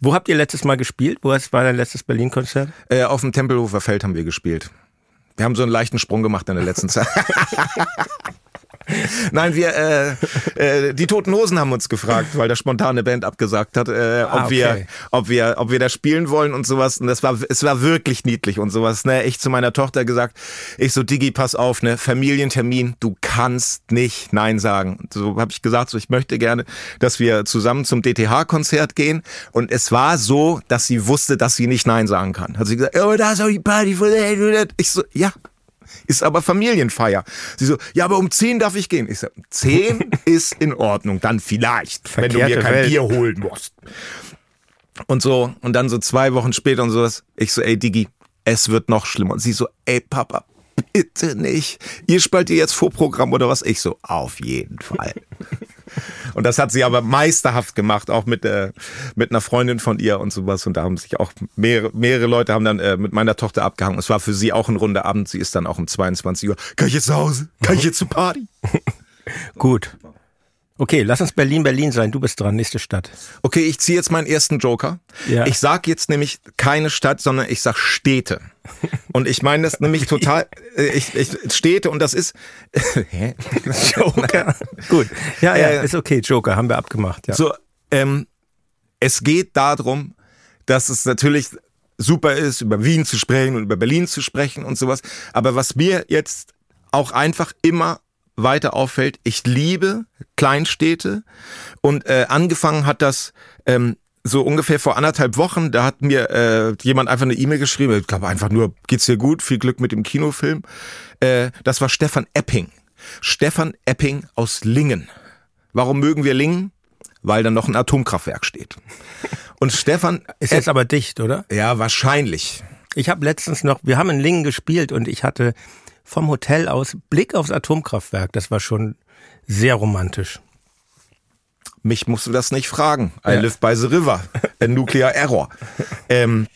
Wo habt ihr letztes Mal gespielt? Wo war dein letztes Berlin-Konzert? Äh, auf dem Tempelhofer Feld haben wir gespielt. Wir haben so einen leichten Sprung gemacht in der letzten Zeit. *laughs* *laughs* Nein, wir, äh, äh, die Toten Hosen haben uns gefragt, weil der spontane Band abgesagt hat, äh, ob Ah, okay. wir, ob wir, ob wir da spielen wollen und sowas. Und das war, es war wirklich niedlich und sowas. Ne, ich zu meiner Tochter gesagt, ich so Digi, pass auf, ne, Familientermin, du kannst nicht Nein sagen. Und so habe ich gesagt, so ich möchte gerne, dass wir zusammen zum DTH-Konzert gehen. Und es war so, dass sie wusste, dass sie nicht Nein sagen kann. Hat sie gesagt, oh, da ist auch die Party von der. Ich so, ja, ist aber Familienfeier. Sie so, ja, aber um 10 darf ich gehen. Ich so, 10 *laughs* ist in Ordnung, dann vielleicht, wenn du mir Verkehrte kein Welt. Bier holen musst. Und so, und dann so zwei Wochen später und sowas, ich so, ey Digi, es wird noch schlimmer. Und sie so, ey Papa, bitte nicht. Ihr spalt ihr jetzt Vorprogramm oder was? Ich so, auf jeden Fall. *laughs* Und das hat sie aber meisterhaft gemacht, auch mit, äh, mit einer Freundin von ihr und sowas. Und da haben sich auch mehrere, mehrere Leute haben dann äh, mit meiner Tochter abgehangen. Es war für sie auch ein runder Abend. Sie ist dann auch um 22 Uhr. Kann ich jetzt zu Hause? Kann ich jetzt zur Party? *laughs* Gut. Okay, lass uns Berlin, Berlin sein. Du bist dran, nächste Stadt. Okay, ich ziehe jetzt meinen ersten Joker. Ja. Ich sag jetzt nämlich keine Stadt, sondern ich sag Städte. Und ich meine das nämlich total, äh, ich, ich, Städte und das ist, *laughs* hä? Joker. Gut. Ja, ja, Äh, ist okay. Joker, haben wir abgemacht. Ja. So, ähm, es geht darum, dass es natürlich super ist, über Wien zu sprechen und über Berlin zu sprechen und sowas. Aber was mir jetzt auch einfach immer weiter auffällt, ich liebe Kleinstädte und äh, angefangen hat das ähm, so ungefähr vor anderthalb Wochen, da hat mir äh, jemand einfach eine E-Mail geschrieben, ich glaube einfach nur, geht's dir gut, viel Glück mit dem Kinofilm. Äh, das war Stefan Epping. Stefan Epping aus Lingen. Warum mögen wir Lingen? Weil da noch ein Atomkraftwerk steht. Und Stefan *laughs* Ist jetzt aber dicht, oder? ja, wahrscheinlich. Ich habe letztens noch, wir haben in Lingen gespielt und ich hatte vom Hotel aus Blick aufs Atomkraftwerk. Das war schon sehr romantisch. Mich musst du das nicht fragen. I Ja. live by the river. A nuclear error. ähm,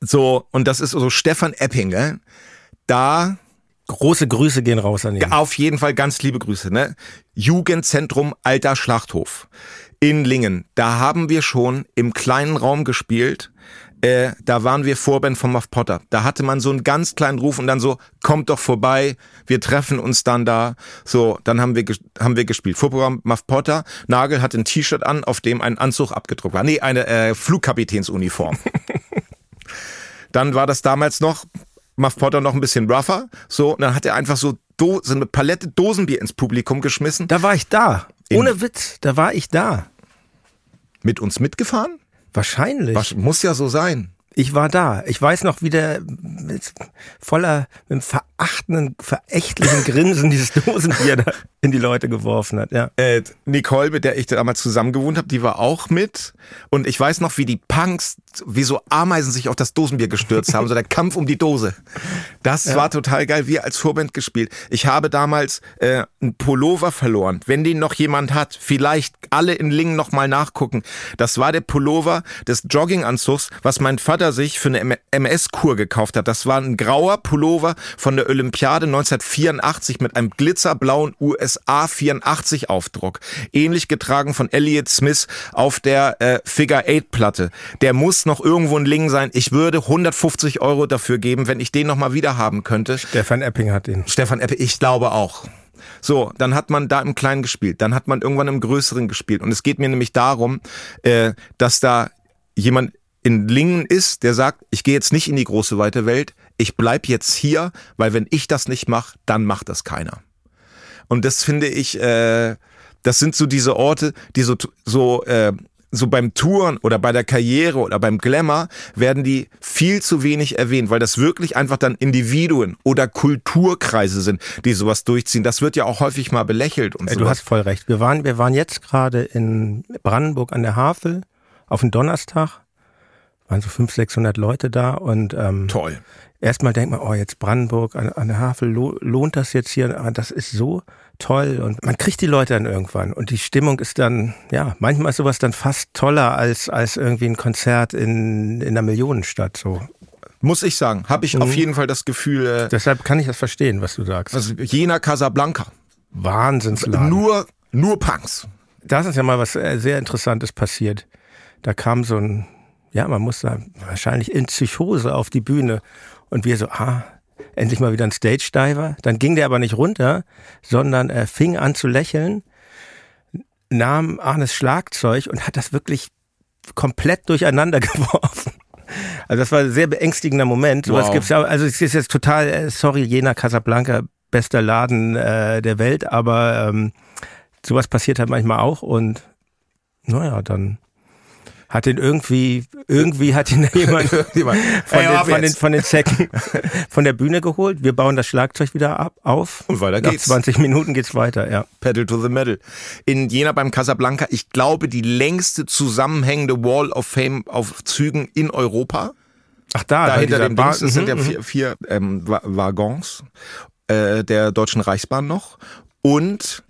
so, und das ist so Stefan Epping, gell? Da Große Grüße gehen raus an ihn. auf jeden Fall ganz liebe Grüße, ne? Jugendzentrum Alter Schlachthof in Lingen. Da haben wir schon im kleinen Raum gespielt. Äh, da waren wir Vorband von Muff Potter. Da hatte man so einen ganz kleinen Ruf und dann so, kommt doch vorbei, wir treffen uns dann da. So, dann haben wir, haben wir gespielt. Vorprogramm Muff Potter. Nagel hatte ein T-Shirt an, auf dem ein Anzug abgedruckt war. Nee, eine äh, Flugkapitänsuniform. *laughs* Dann war das damals noch, Muff Potter noch ein bisschen rougher. So, und dann hat er einfach so, so eine Palette Dosenbier ins Publikum geschmissen. Da war ich da. In- Ohne Witz, da war ich da. Mit uns mitgefahren? Wahrscheinlich. Was, muss ja so sein. Ich war da. Ich weiß noch, wie der mit voller, mit verachtenden, verächtlichen Grinsen dieses Dosenbier da in die Leute geworfen hat. Ja. Äh, Nicole, mit der ich damals zusammen gewohnt habe, die war auch mit. Und ich weiß noch, wie die Punks, wie so Ameisen sich auf das Dosenbier gestürzt haben. So der Kampf um die Dose. Das war total geil. Wir als Vorband gespielt. Ich habe damals äh, einen Pullover verloren. Wenn den noch jemand hat, vielleicht alle in Lingen noch mal nachgucken. Das war der Pullover des Jogginganzugs, was mein Vater sich für eine MS-Kur gekauft hat. Das war ein grauer Pullover von der Olympiade 1984 mit einem glitzerblauen USA 84 Aufdruck. Ähnlich getragen von Elliot Smith auf der äh, Figure 8 Platte. Der muss noch irgendwo ein Ling sein. Ich würde 150 Euro dafür geben, wenn ich den noch mal wieder haben könnte. Stefan Epping hat ihn. Stefan Epping, ich glaube auch. So, dann hat man da im Kleinen gespielt, dann hat man irgendwann im Größeren gespielt. Und es geht mir nämlich darum, äh, dass da jemand in Lingen ist, der sagt, ich gehe jetzt nicht in die große weite Welt, ich bleib jetzt hier, weil wenn ich das nicht mache, dann macht das keiner. Und das finde ich, äh, das sind so diese Orte, die so, so äh, so beim Touren oder bei der Karriere oder beim Glamour werden die viel zu wenig erwähnt, weil das wirklich einfach dann Individuen oder Kulturkreise sind, die sowas durchziehen. Das wird ja auch häufig mal belächelt und so. Du hast voll recht. Wir waren, wir waren jetzt gerade in Brandenburg an der Havel auf den Donnerstag. Waren so 500, 600 Leute da und ähm, toll. Erstmal denkt man, oh, jetzt Brandenburg an, an der Havel, lohnt das jetzt hier? Ah, das ist so toll und man kriegt die Leute dann irgendwann und die Stimmung ist dann, ja, manchmal ist sowas dann fast toller als, als irgendwie ein Konzert in, in einer Millionenstadt, so. Muss ich sagen, habe ich mhm. auf jeden Fall das Gefühl. Äh, Deshalb kann ich das verstehen, was du sagst. Also Jena Casablanca. Wahnsinnsladen. Nur, nur Punks. Das ist ja mal was äh, sehr Interessantes passiert. Da kam so ein, ja, man muss da wahrscheinlich in Psychose auf die Bühne und wir so, ah, endlich mal wieder ein Stage Diver. Dann ging der aber nicht runter, sondern er fing an zu lächeln, nahm Arnes Schlagzeug und hat das wirklich komplett durcheinander *laughs* geworfen. Also das war ein sehr beängstigender Moment. Wow. gibt's ja, also es ist jetzt total, äh, sorry, Jena Casablanca, bester Laden äh, der Welt, aber ähm, sowas passiert halt manchmal auch und naja, dann hat ihn irgendwie, irgendwie hat ihn *laughs* jemand von, den, von, den, von den Zecken *laughs* von der Bühne geholt. Wir bauen das Schlagzeug wieder ab, auf. Und weiter geht's. Nach 20 Minuten geht's weiter, ja. Pedal to the Metal. In Jena beim Casablanca, ich glaube, die längste zusammenhängende Wall of Fame auf Zügen in Europa. Ach da, da hinter dem Dings, das sind ja mhm, vier, mhm. vier ähm, Waggons äh, der Deutschen Reichsbahn noch. Und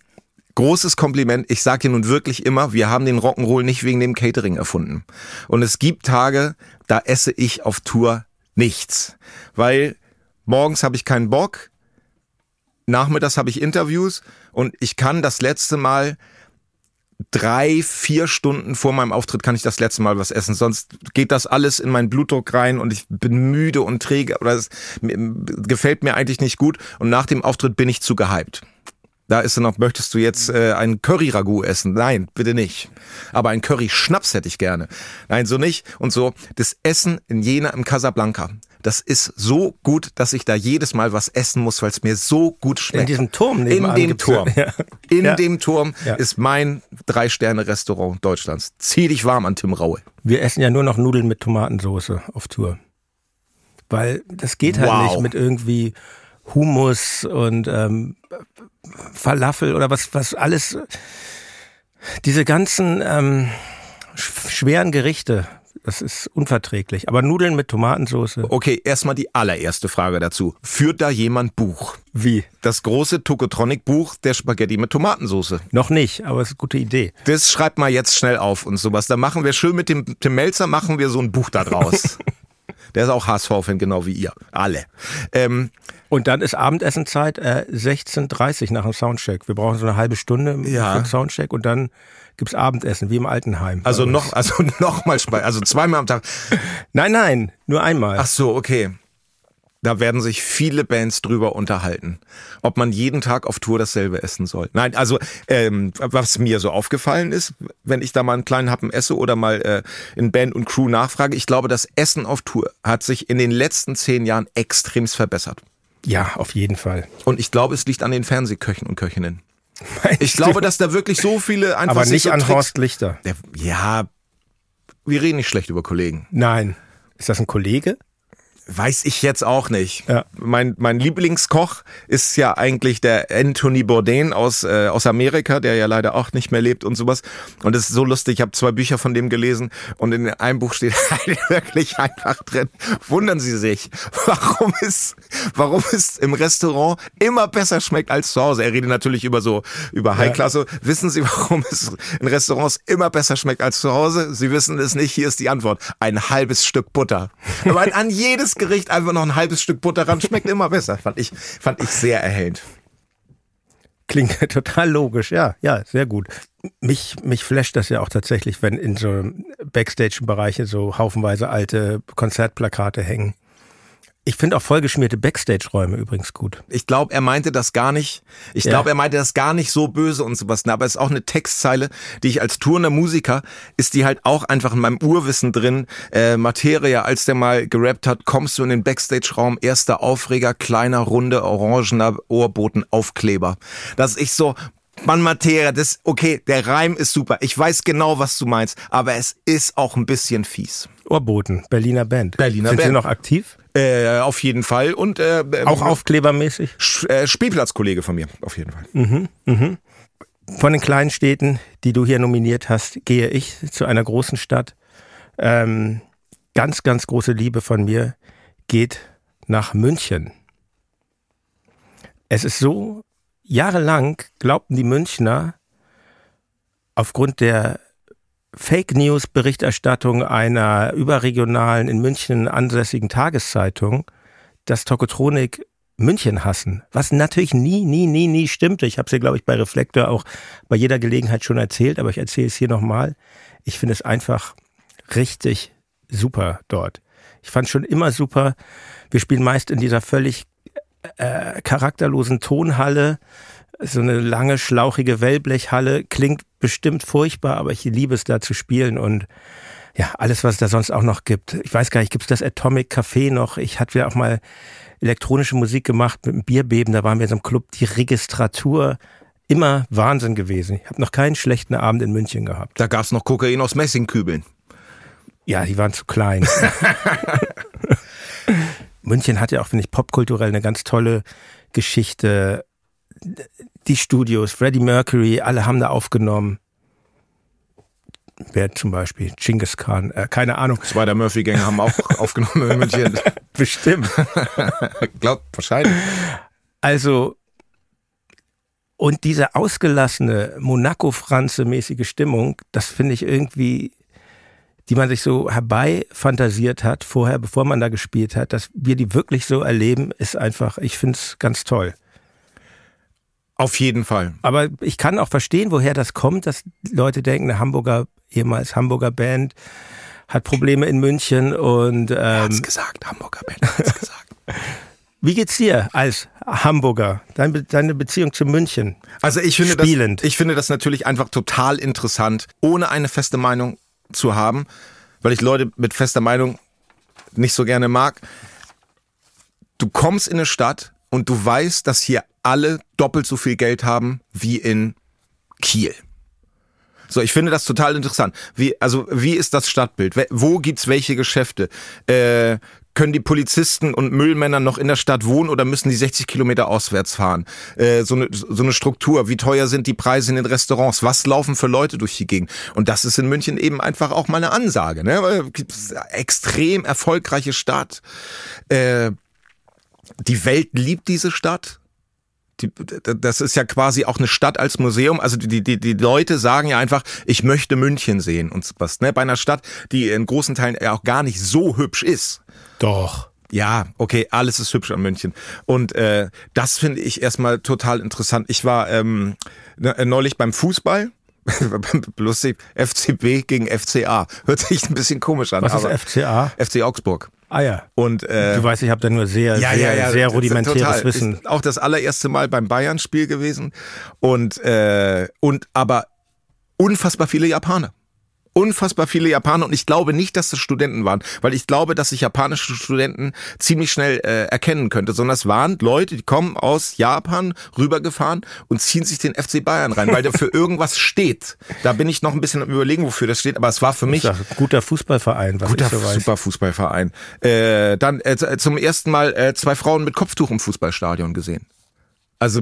großes Kompliment. Ich sage dir nun wirklich immer, wir haben den Rock'n'Roll nicht wegen dem Catering erfunden. Und es gibt Tage, da esse ich auf Tour nichts, weil morgens habe ich keinen Bock, nachmittags habe ich Interviews und ich kann das letzte Mal drei, vier Stunden vor meinem Auftritt kann ich das letzte Mal was essen. Sonst geht das alles in meinen Blutdruck rein und ich bin müde und träge oder es gefällt mir eigentlich nicht gut. Und nach dem Auftritt bin ich zu gehypt. Da ist dann noch, möchtest du jetzt äh, ein Curry-Ragout essen? Nein, bitte nicht. Aber ein Curry-Schnaps hätte ich gerne. Nein, so nicht. Und so, das Essen in Jena im Casablanca, das ist so gut, dass ich da jedes Mal was essen muss, weil es mir so gut schmeckt. In diesem Turm nebenan. In dem Turm. *laughs* Ja. In ja. dem Turm ja. ist mein Drei-Sterne-Restaurant Deutschlands. Zieh dich warm an Tim Raue. Wir essen ja nur noch Nudeln mit Tomatensauce auf Tour. Weil das geht halt wow. nicht mit irgendwie Hummus und ähm, Falafel oder was, was alles, diese ganzen ähm, schweren Gerichte, das ist unverträglich. Aber Nudeln mit Tomatensauce. Okay, erstmal die allererste Frage dazu. Führt da jemand Buch? Wie? Das große Tokotronic-Buch der Spaghetti mit Tomatensauce. Noch nicht, aber es ist eine gute Idee. Das schreibt mal jetzt schnell auf und sowas. Da machen wir schön mit dem Tim Melzer, machen wir so ein Buch da draus. *laughs* der ist auch HSV-Fan, genau wie ihr. Alle. Ähm, und dann ist Abendessenzeit äh, 16.30 nach dem Soundcheck. Wir brauchen so eine halbe Stunde ja. für den Soundcheck und dann gibt's Abendessen, wie im Altenheim. Also noch, also *laughs* noch mal, also zweimal am Tag. Nein, nein, nur einmal. Ach so, okay. Da werden sich viele Bands drüber unterhalten, ob man jeden Tag auf Tour dasselbe essen soll. Nein, also ähm, was mir so aufgefallen ist, wenn ich da mal einen kleinen Happen esse oder mal äh, in Band und Crew nachfrage, ich glaube, das Essen auf Tour hat sich in den letzten zehn Jahren extremst verbessert. Ja, auf jeden Fall. Und ich glaube, es liegt an den Fernsehköchen und Köchinnen. Meinst ich glaube, dass da wirklich so viele einfach. Aber nicht so an Tricks Horst Lichter. Der, ja, wir reden nicht schlecht über Kollegen. Nein. Ist das ein Kollege? Weiß ich jetzt auch nicht. Ja. Mein, mein Lieblingskoch ist ja eigentlich der Anthony Bourdain aus, äh, aus Amerika, der ja leider auch nicht mehr lebt und sowas. Und es ist so lustig, ich habe zwei Bücher von dem gelesen und in einem Buch steht *laughs* wirklich einfach drin. Wundern Sie sich, warum es, warum es im Restaurant immer besser schmeckt als zu Hause. Er redet natürlich über so, über High-Klasse. Ja. Wissen Sie, warum es in Restaurants immer besser schmeckt als zu Hause? Sie wissen es nicht, hier ist die Antwort. Ein halbes Stück Butter. *laughs* Aber an jedes Gericht, einfach noch ein halbes Stück Butter ran, schmeckt immer besser. Fand ich, fand ich sehr erhellend. Klingt *laughs* total logisch, ja, ja, sehr gut. Mich, mich flasht das ja auch tatsächlich, wenn in so Backstage-Bereiche so haufenweise alte Konzertplakate hängen. Ich finde auch vollgeschmierte Backstage-Räume übrigens gut. Ich glaube, er meinte das gar nicht. Ich glaube, er meinte das gar nicht so böse und sowas. Aber es ist auch eine Textzeile, die ich als tourender Musiker, ist die halt auch einfach in meinem Urwissen drin. Äh, Materia, als der mal gerappt hat, kommst du in den Backstage-Raum, erster Aufreger, kleiner, runde, orangener Ohrboten, Aufkleber. Dass ich so, Mann, Materia, das, okay, der Reim ist super. Ich weiß genau, was du meinst, aber es ist auch ein bisschen fies. Ohrboten, Berliner Band. Berliner Sind Band. Sie noch aktiv? Äh, auf jeden Fall. Und äh, Auch aufklebermäßig? Sch- äh, Spielplatzkollege von mir, auf jeden Fall. Von den kleinen Städten, die du hier nominiert hast, gehe ich zu einer großen Stadt. Ähm, ganz, ganz große Liebe von mir geht nach München. Es ist so, jahrelang glaubten die Münchner aufgrund der Fake News Berichterstattung einer überregionalen in München ansässigen Tageszeitung, dass Tokotronik München hassen, was natürlich nie, nie, nie, nie stimmte. Ich habe es ja, glaube ich, bei Reflektor auch bei jeder Gelegenheit schon erzählt, aber ich erzähle es hier nochmal. Ich finde es einfach richtig super dort. Ich fand schon immer super. Wir spielen meist in dieser völlig äh, charakterlosen Tonhalle. So eine lange, schlauchige Wellblechhalle. Klingt bestimmt furchtbar, aber ich liebe es da zu spielen und ja, alles, was es da sonst auch noch gibt. Ich weiß gar nicht, gibt es das Atomic Café noch? Ich hatte ja auch mal elektronische Musik gemacht mit dem Bierbeben. Da waren wir in so einem Club. Die Registratur, immer Wahnsinn gewesen. Ich habe noch keinen schlechten Abend in München gehabt. Da gab's noch Kokain aus Messingkübeln. Ja, die waren zu klein. *laughs* München hat ja auch, finde ich, popkulturell eine ganz tolle Geschichte. Die Studios, Freddie Mercury, alle haben da aufgenommen. Wer zum Beispiel? Genghis Khan, äh, keine Ahnung. Zwei der Murphy-Gänge haben auch *laughs* aufgenommen in München. Bestimmt. *laughs* Glaubt, wahrscheinlich. Also, und diese ausgelassene Monaco-Franze-mäßige Stimmung, das finde ich irgendwie, die man sich so herbeifantasiert hat vorher, bevor man da gespielt hat, dass wir die wirklich so erleben, ist einfach, ich finde es ganz toll. Auf jeden Fall. Aber ich kann auch verstehen, woher das kommt, dass Leute denken, eine Hamburger, ehemals Hamburger Band, hat Probleme in München und ähm, gesagt, Hamburger Band hat's *laughs* gesagt. wie geht's dir als Hamburger? Dein, Be- deine Beziehung zu München? Also ich finde, Spielend. das, ich finde das natürlich einfach total interessant, ohne eine feste Meinung zu haben, weil ich Leute mit fester Meinung nicht so gerne mag. Du kommst in eine Stadt und du weißt, dass hier alle doppelt so viel Geld haben wie in Kiel. So, ich finde das total interessant. Wie, also, wie ist das Stadtbild? Wo gibt's welche Geschäfte? Äh, können die Polizisten und Müllmänner noch in der Stadt wohnen oder müssen die 60 Kilometer auswärts fahren? Äh, so, eine, so eine Struktur. Wie teuer sind die Preise in den Restaurants? Was laufen für Leute durch die Gegend? Und das ist in München eben einfach auch mal eine Ansage. Ne? Extrem erfolgreiche Stadt. Äh, die Welt liebt diese Stadt. Die, das ist ja quasi auch eine Stadt als Museum. Also die, die, die Leute sagen ja einfach, ich möchte München sehen und was. Ne? Bei einer Stadt, die in großen Teilen ja auch gar nicht so hübsch ist. Doch. Ja, okay, alles ist hübsch an München. Und äh, das finde ich erstmal total interessant. Ich war ähm, ne- neulich beim Fußball. *laughs* Lustig, FCB gegen FCA. Hört sich ein bisschen komisch an. Was ist aber FCA? FC Augsburg. Ah ja. Und äh, Du weißt, ich habe da nur sehr, ja, sehr, ja, ja, sehr rudimentäres total. Wissen. Ist auch das allererste Mal beim Bayern-Spiel gewesen und äh, und aber unfassbar viele Japaner. Unfassbar viele Japaner und ich glaube nicht, dass das Studenten waren, weil ich glaube, dass ich japanische Studenten ziemlich schnell äh, erkennen könnte, sondern es waren Leute, die kommen aus Japan rübergefahren und ziehen sich den FC Bayern rein, weil der für *laughs* irgendwas steht. Da bin ich noch ein bisschen am überlegen, wofür das steht, aber es war für mich Ich sag, guter Fußballverein, was Guter ich so weiß. super Fußballverein. Äh, dann äh, zum ersten Mal äh, zwei Frauen mit Kopftuch im Fußballstadion gesehen. Also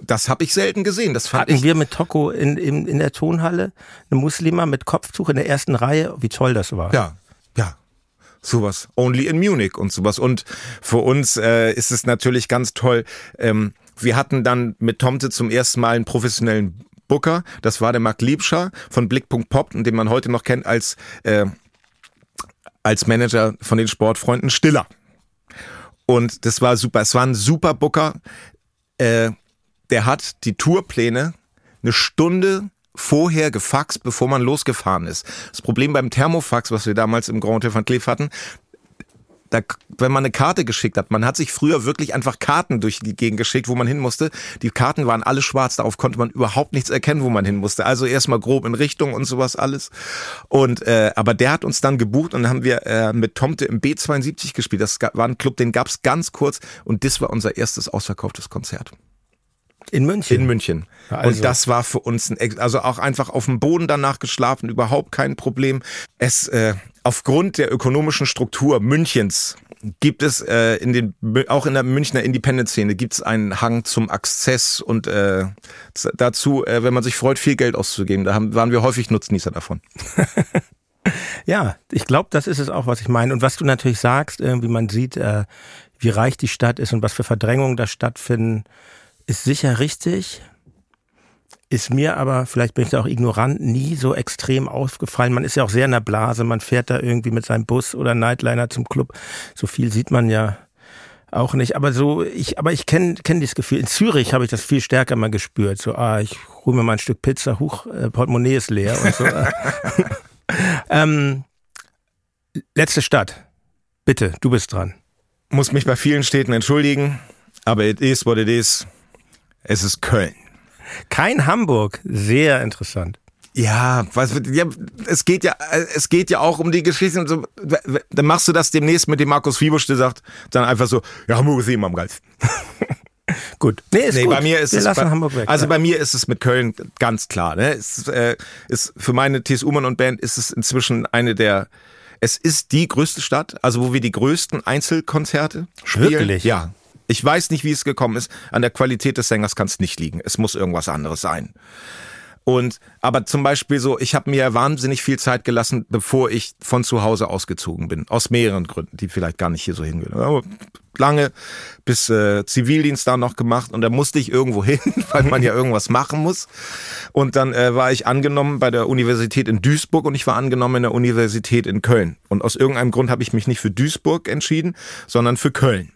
das habe ich selten gesehen. Das fand Hatten ich. wir mit Toko in, in, in der Tonhalle eine Muslima mit Kopftuch in der ersten Reihe. Wie toll das war. Ja, ja. Sowas. Only in Munich und sowas. Und für uns äh, ist es natürlich ganz toll. Ähm, wir hatten dann mit Tomte zum ersten Mal einen professionellen Booker. Das war der Marc Liebscher von Blickpunkt Pop, den man heute noch kennt als äh, als Manager von den Sportfreunden Stiller. Und das war super. Es war ein super Booker. Äh, der hat die Tourpläne eine Stunde vorher gefaxt, bevor man losgefahren ist. Das Problem beim Thermofax, was wir damals im Grand Hotel van Cleef hatten, da, wenn man eine Karte geschickt hat, man hat sich früher wirklich einfach Karten durch die Gegend geschickt, wo man hin musste. Die Karten waren alle schwarz, darauf konnte man überhaupt nichts erkennen, wo man hin musste. Also erstmal grob in Richtung und sowas alles. Und äh, aber der hat uns dann gebucht und dann haben wir äh, mit Tomte im B72 gespielt. Das war ein Club, den gab's ganz kurz und das war unser erstes ausverkauftes Konzert. In München? In München. Also. Und das war für uns ein, also auch einfach auf dem Boden danach geschlafen, überhaupt kein Problem. Es, äh, aufgrund der ökonomischen Struktur Münchens gibt es äh, in den auch in der Münchner Independent-Szene gibt es einen Hang zum Akzess und äh, dazu, äh, wenn man sich freut, viel Geld auszugeben. Da haben, waren wir häufig Nutznießer davon. *laughs* ja, ich glaube, das ist es auch, was ich meine. Und was du natürlich sagst, irgendwie man sieht, äh, wie reich die Stadt ist und was für Verdrängungen da stattfinden, ist sicher richtig ist mir aber, vielleicht bin ich da auch ignorant, nie so extrem aufgefallen. Man ist ja auch sehr in der Blase, man fährt da irgendwie mit seinem Bus oder Nightliner zum Club. So viel sieht man ja auch nicht. Aber so, ich, aber ich kenne kenn dieses Gefühl. In Zürich habe ich das viel stärker mal gespürt. So, ah, ich hole mir mal ein Stück Pizza, huch, äh, Portemonnaie ist leer und so. *laughs* ähm, letzte Stadt. Bitte, du bist dran. Muss mich bei vielen Städten entschuldigen, aber it is what it is. Es ist Köln. Kein Hamburg. Sehr interessant. Ja, was, ja, es geht ja, es geht ja auch um die Geschichte und so. Dann machst du das demnächst mit dem Markus Fiebusch, der sagt dann einfach so, ja, Hamburg ist immer am geilsten. *laughs* gut. Nee, ist nee, gut. bei mir ist Wir es lassen bei, Hamburg weg. Also ja. bei mir ist es mit Köln ganz klar, ne? Es äh, ist für meine TSU Mann und Band ist es inzwischen eine der es ist die größte Stadt, also wo wir die größten Einzelkonzerte spielen. Wirklich? Ja. Ich weiß nicht, wie es gekommen ist. An der Qualität des Sängers kann es nicht liegen. Es muss irgendwas anderes sein. Und aber zum Beispiel so, ich habe mir wahnsinnig viel Zeit gelassen, bevor ich von zu Hause ausgezogen bin. Aus mehreren Gründen, die vielleicht gar nicht hier so hingehören. Lange bis äh, Zivildienst da noch gemacht und da musste ich irgendwo *laughs* hin, weil man ja irgendwas machen muss. Und dann äh, war ich angenommen bei der Universität in Duisburg und ich war angenommen in der Universität in Köln. Und aus irgendeinem Grund habe ich mich nicht für Duisburg entschieden, sondern für Köln.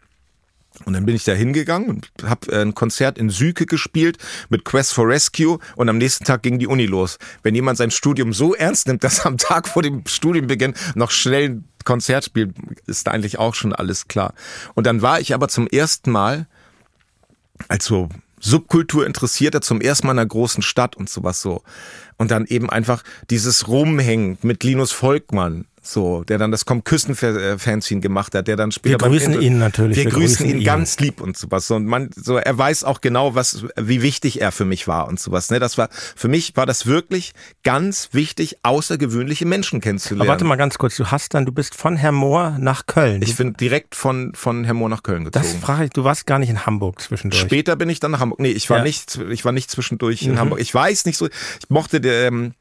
Und dann bin ich da hingegangen und habe äh, ein Konzert in Süke gespielt mit Quest for Rescue und am nächsten Tag ging die Uni los. Wenn jemand sein Studium so ernst nimmt, *laughs* dass er am Tag vor dem Studienbeginn noch schnell ein Konzert spielt, ist eigentlich auch schon alles klar. Und dann war ich aber zum ersten Mal als so Subkultur interessierter zum ersten Mal in einer großen Stadt und sowas so. Und dann eben einfach dieses Rumhängen mit Linus Volkmann, so, der dann das Komm Küssen Fanzine gemacht hat, der dann später Wir grüßen ihn natürlich. Wir, wir grüßen, ihn, ihn ganz lieb und sowas. Und man, so, er weiß auch genau, was, wie wichtig er für mich war und sowas. Ne, das war, für mich war das wirklich ganz wichtig, außergewöhnliche Menschen kennenzulernen. Aber warte mal ganz kurz, du hast dann, du bist von Herr Mohr nach Köln. Ich bin direkt von, von Herr Mohr nach Köln gezogen. Das frage ich, du warst gar nicht in Hamburg zwischendurch. Später bin ich dann nach Hamburg. Nee, ich war ja. nicht, ich war nicht zwischendurch in mhm. Hamburg. Ich weiß nicht so, ich mochte, ähm,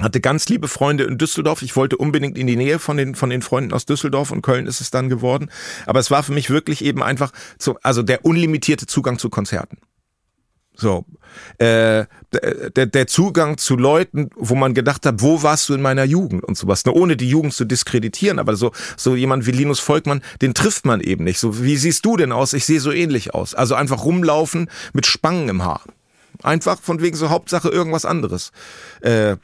hatte ganz liebe Freunde in Düsseldorf. Ich wollte unbedingt in die Nähe von den, von den Freunden aus Düsseldorf und Köln ist es dann geworden. Aber es war für mich wirklich eben einfach so, also der unlimitierte Zugang zu Konzerten. So, äh, der, der Zugang zu Leuten, wo man gedacht hat, wo warst du in meiner Jugend und sowas, ne? ohne die Jugend zu diskreditieren, aber so so jemand wie Linus Volkmann, den trifft man eben nicht. So wie siehst du denn aus? Ich sehe so ähnlich aus. Also einfach rumlaufen mit Spangen im Haar. Einfach von wegen so Hauptsache irgendwas anderes. Äh,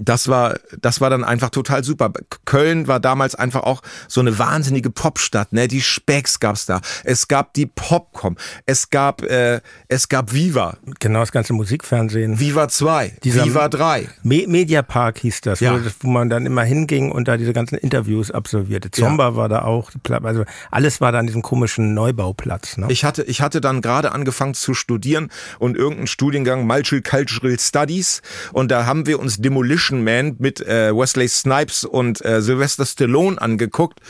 das war, das war dann einfach total super. Köln war damals einfach auch so eine wahnsinnige Popstadt, ne? Die Specks gab's da. Es gab die Popcom. Es gab, äh, es gab Viva. Genau, das ganze Musikfernsehen. Viva 2. Viva 3. Me Mediapark hieß das, ja. wo, wo, man dann immer hinging und da diese ganzen Interviews absolvierte. Zomba ja. war da auch, also alles war da an diesem komischen Neubauplatz. Ne? Ich hatte, ich hatte dann gerade angefangen zu studieren und irgendeinen Studiengang Multicultural Studies und da haben wir uns Demolition Demolition Man mit äh, Wesley Snipes und äh, Sylvester Stallone angeguckt.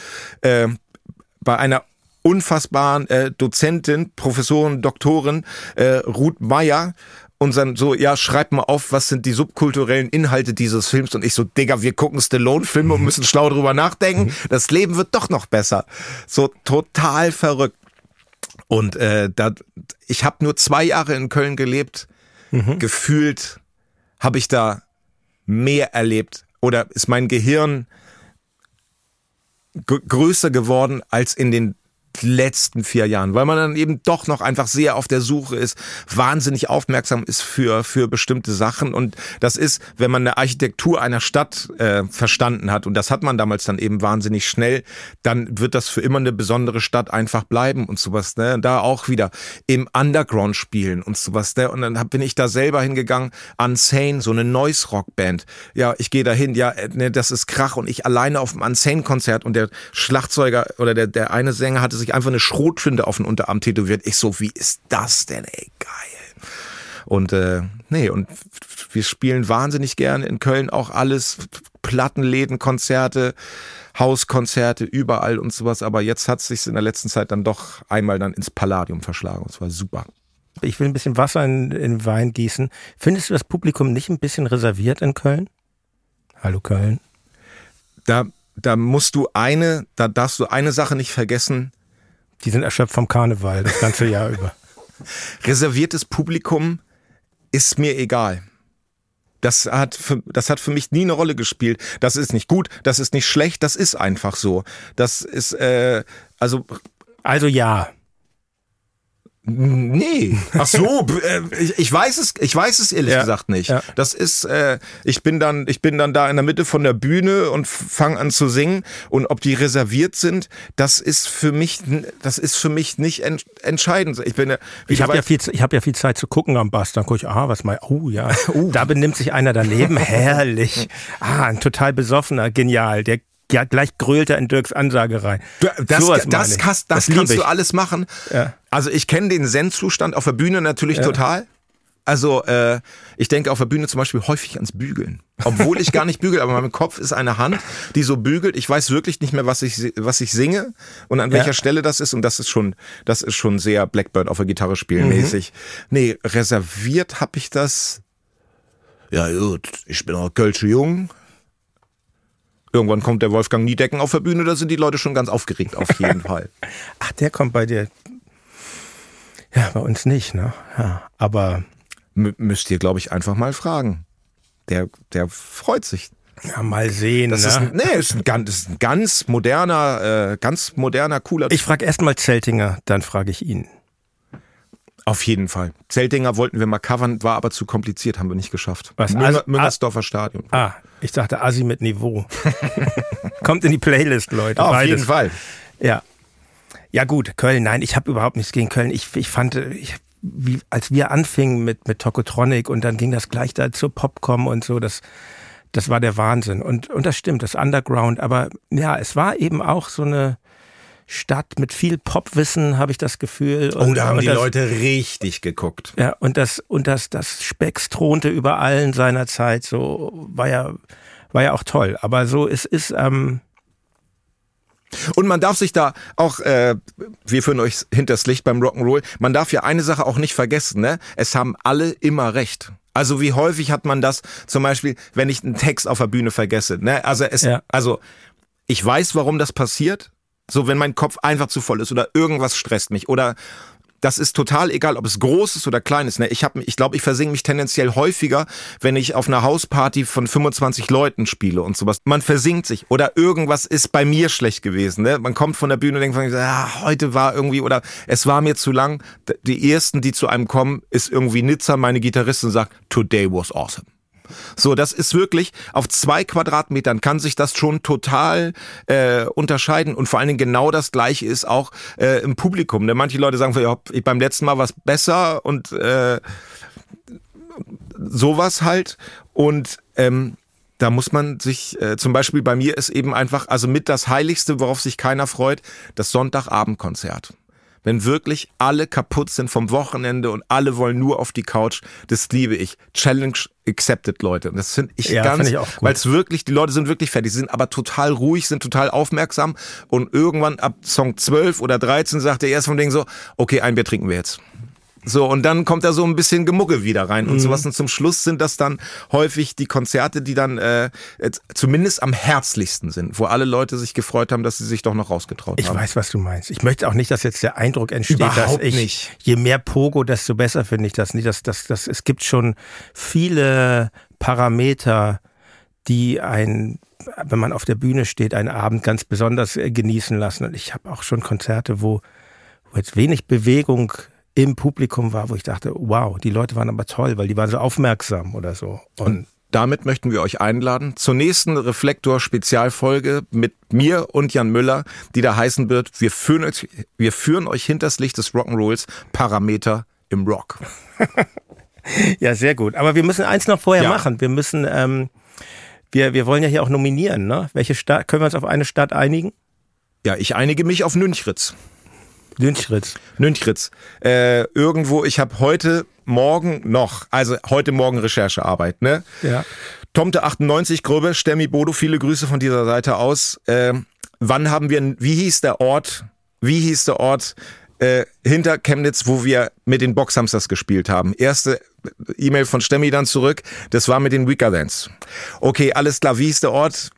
Äh, bei einer unfassbaren äh, Dozentin, Professorin, Doktorin, äh, Ruth Meyer und dann so, ja, schreib mal auf, was sind die subkulturellen Inhalte dieses Films? Und ich so, Digga, wir gucken Stallone-Filme und müssen schlau drüber nachdenken. Mhm. Das Leben wird doch noch besser. So total verrückt. Und äh, da, ich habe nur zwei Jahre in Köln gelebt. Mhm. Gefühlt habe ich da mehr erlebt oder ist mein Gehirn größer geworden als in den letzten vier Jahren, weil man dann eben doch noch einfach sehr auf der Suche ist, wahnsinnig aufmerksam ist für, für bestimmte Sachen. Und das ist, wenn man eine Architektur einer Stadt äh, verstanden hat, und das hat man damals dann eben wahnsinnig schnell, dann wird das für immer eine besondere Stadt einfach bleiben und sowas. Ne? Da auch wieder im Underground spielen und sowas. Ne? Und dann bin ich da selber hingegangen, Unsane, so eine Noise-Rock-Band. Ja, ich gehe da hin, ja, äh, ne, das ist Krach und ich alleine auf dem Unsane-Konzert und der Schlagzeuger oder der, der eine Sänger hatte sich einfach eine Schrotflinte auf den Unterarm tätowiert. Ich so, wie ist das denn, ey, geil. Und äh, nee, und wir spielen wahnsinnig gerne in Köln auch alles, Plattenläden, Konzerte, Hauskonzerte, überall und sowas. Aber jetzt hat es sich in der letzten Zeit dann doch einmal dann ins Palladium verschlagen. Und es war super. Ich will ein bisschen Wasser in, in Wein gießen. Findest du das Publikum nicht ein bisschen reserviert in Köln? Hallo Köln. Da, da musst du eine, da darfst du eine Sache nicht vergessen. Die sind erschöpft vom Karneval das ganze Jahr über. *laughs* Reserviertes Publikum ist mir egal. Das hat, für, das hat für mich nie eine Rolle gespielt. Das ist nicht gut, das ist nicht schlecht, das ist einfach so. Das ist, äh, also. Also ja. Nee. Ach so, äh, ich, ich weiß es, ich weiß es ehrlich ja. gesagt nicht. Ja. Das ist, äh, ich bin dann, ich bin dann da in der Mitte von der Bühne und fange an zu singen und ob die reserviert sind, das ist für mich, das ist für mich nicht ent, entscheidend. Ich bin, ich habe ja viel, ich habe ja viel Zeit zu gucken am Bass. Dann gucke ich, ah, was mal, oh ja, uh. *laughs* da benimmt sich einer daneben, *laughs* herrlich. Ah, ein total besoffener, genial. Der ja, gleich grölt er in Dirks Ansage rein. Das, das, das, das, das kannst du alles machen. Ja. Also ich kenne den Zen-Zustand auf der Bühne natürlich ja. total. Also äh, ich denke auf der Bühne zum Beispiel häufig ans Bügeln. Obwohl ich gar nicht bügel, aber mein Kopf ist eine Hand, die so bügelt. Ich weiß wirklich nicht mehr, was ich, was ich singe und an welcher ja. Stelle das ist. Und das ist schon, das ist schon sehr Blackbird auf der Gitarre spielen mhm. mäßig. Nee, reserviert habe ich das. Ja gut, ich bin auch Kölsche Jung. Irgendwann kommt der Wolfgang Niedecken auf der Bühne, da sind die Leute schon ganz aufgeregt, auf jeden *laughs* Fall. Ach, der kommt bei dir. Ja, bei uns nicht, ne? Ja, aber. M müsst ihr, glaube ich, einfach mal fragen. Der, der freut sich. Ja, mal sehen. Das ne? ist, nee, ist ein, ganz, ist ein ganz moderner, äh, ganz moderner, cooler. Ich frage erst mal Zeltinger, dann frage ich ihn. Auf jeden Fall. Zeltinger wollten wir mal covern, war aber zu kompliziert, haben wir nicht geschafft. Was? Münger, Müngersdorfer Stadion. Ah, ich dachte Asi mit Niveau. *laughs* Kommt in die Playlist, Leute. Auf Beides. jeden Fall. Ja. Ja gut, Köln, nein, ich habe überhaupt nichts gegen Köln. Ich, ich fand, ich, wie, als wir anfingen mit, mit Tokotronic und dann ging das gleich da zur Popcom und so, das, das war der Wahnsinn. Und, und das stimmt, das Underground. Aber ja, es war eben auch so eine, Stadt mit viel Popwissen, habe ich das Gefühl. Und, oh, da haben die das, Leute richtig geguckt. Ja, und das, und das, das Specks thronte über allen seiner Zeit, so war ja, war ja auch toll. Aber so, es ist, ähm, und man darf sich da auch, äh, wir führen euch hinters Licht beim Rock'n'Roll, man darf ja eine Sache auch nicht vergessen, ne? Es haben alle immer recht. Also wie häufig hat man das, zum Beispiel, wenn ich einen Text auf der Bühne vergesse, ne? Also es, ja. also ich weiß, warum das passiert, so, wenn mein Kopf einfach zu voll ist oder irgendwas stresst mich oder das ist total egal, ob es groß ist oder klein ist. Ne? Ich, hab, ich glaube, ich versinke mich tendenziell häufiger, wenn ich auf einer Hausparty von 25 Leuten spiele und sowas. Man versinkt sich oder irgendwas ist bei mir schlecht gewesen. Ne? Man kommt von der Bühne und denkt, ja, heute war irgendwie oder es war mir zu lang. Die ersten, die zu einem kommen, ist irgendwie Nizza, meine Gitarristin, sagt, today was awesome. So, das ist wirklich auf zwei Quadratmetern kann sich das schon total äh, unterscheiden und vor allen Dingen genau das Gleiche ist auch äh, im Publikum. Ne? Manche Leute sagen, ja, beim letzten Mal war es besser und äh, sowas halt und ähm, da muss man sich, äh, zum Beispiel bei mir ist eben einfach, also mit das Heiligste, worauf sich keiner freut, das Sonntagabendkonzert wenn wirklich alle kaputt sind vom Wochenende und alle wollen nur auf die Couch, das liebe ich. Challenge accepted, Leute. Und das finde ich ja, ganz, weil es wirklich, die Leute sind wirklich fertig, sie sind aber total ruhig, sind total aufmerksam und irgendwann ab Song 12 oder 13 sagt der erst vom Ding so, okay, ein Bier trinken wir jetzt. So, und dann kommt da so ein bisschen Gemucke wieder rein und mhm. sowas. Und zum Schluss sind das dann häufig die Konzerte, die dann äh, zumindest am herzlichsten sind, wo alle Leute sich gefreut haben, dass sie sich doch noch rausgetraut ich haben. Ich weiß, was du meinst. Ich möchte auch nicht, dass jetzt der Eindruck entsteht, Überhaupt dass ich, nicht. je mehr Pogo, desto besser finde ich das nicht. Das, das, das, es gibt schon viele Parameter, die ein wenn man auf der Bühne steht, einen Abend ganz besonders äh, genießen lassen. Und ich habe auch schon Konzerte, wo, wo jetzt wenig Bewegung im Publikum war, wo ich dachte, wow, die Leute waren aber toll, weil die waren so aufmerksam oder so. Und damit möchten wir euch einladen zur nächsten Reflektor-Spezialfolge mit mir und Jan Müller, die da heißen wird, wir führen euch, wir führen euch hinters Licht des Rock'n'Rolls, Parameter im Rock. *laughs* ja, sehr gut. Aber wir müssen eins noch vorher ja. machen. Wir müssen, ähm, wir, wir wollen ja hier auch nominieren, ne? Welche Stadt, können wir uns auf eine Stadt einigen? Ja, ich einige mich auf Nünchritz. Nünchritz. Nünchritz. Äh, irgendwo, ich habe heute Morgen noch, also heute Morgen Recherchearbeit, ne? Ja. Tomte 98 Gröbe, Stemmi Bodo, viele Grüße von dieser Seite aus. Äh, wann haben wir, wie hieß der Ort, wie hieß der Ort äh, hinter Chemnitz, wo wir mit den Boxhamsters gespielt haben? Erste E-Mail von Stemmi dann zurück, das war mit den Weakerlands. Okay, alles klar, wie hieß der Ort?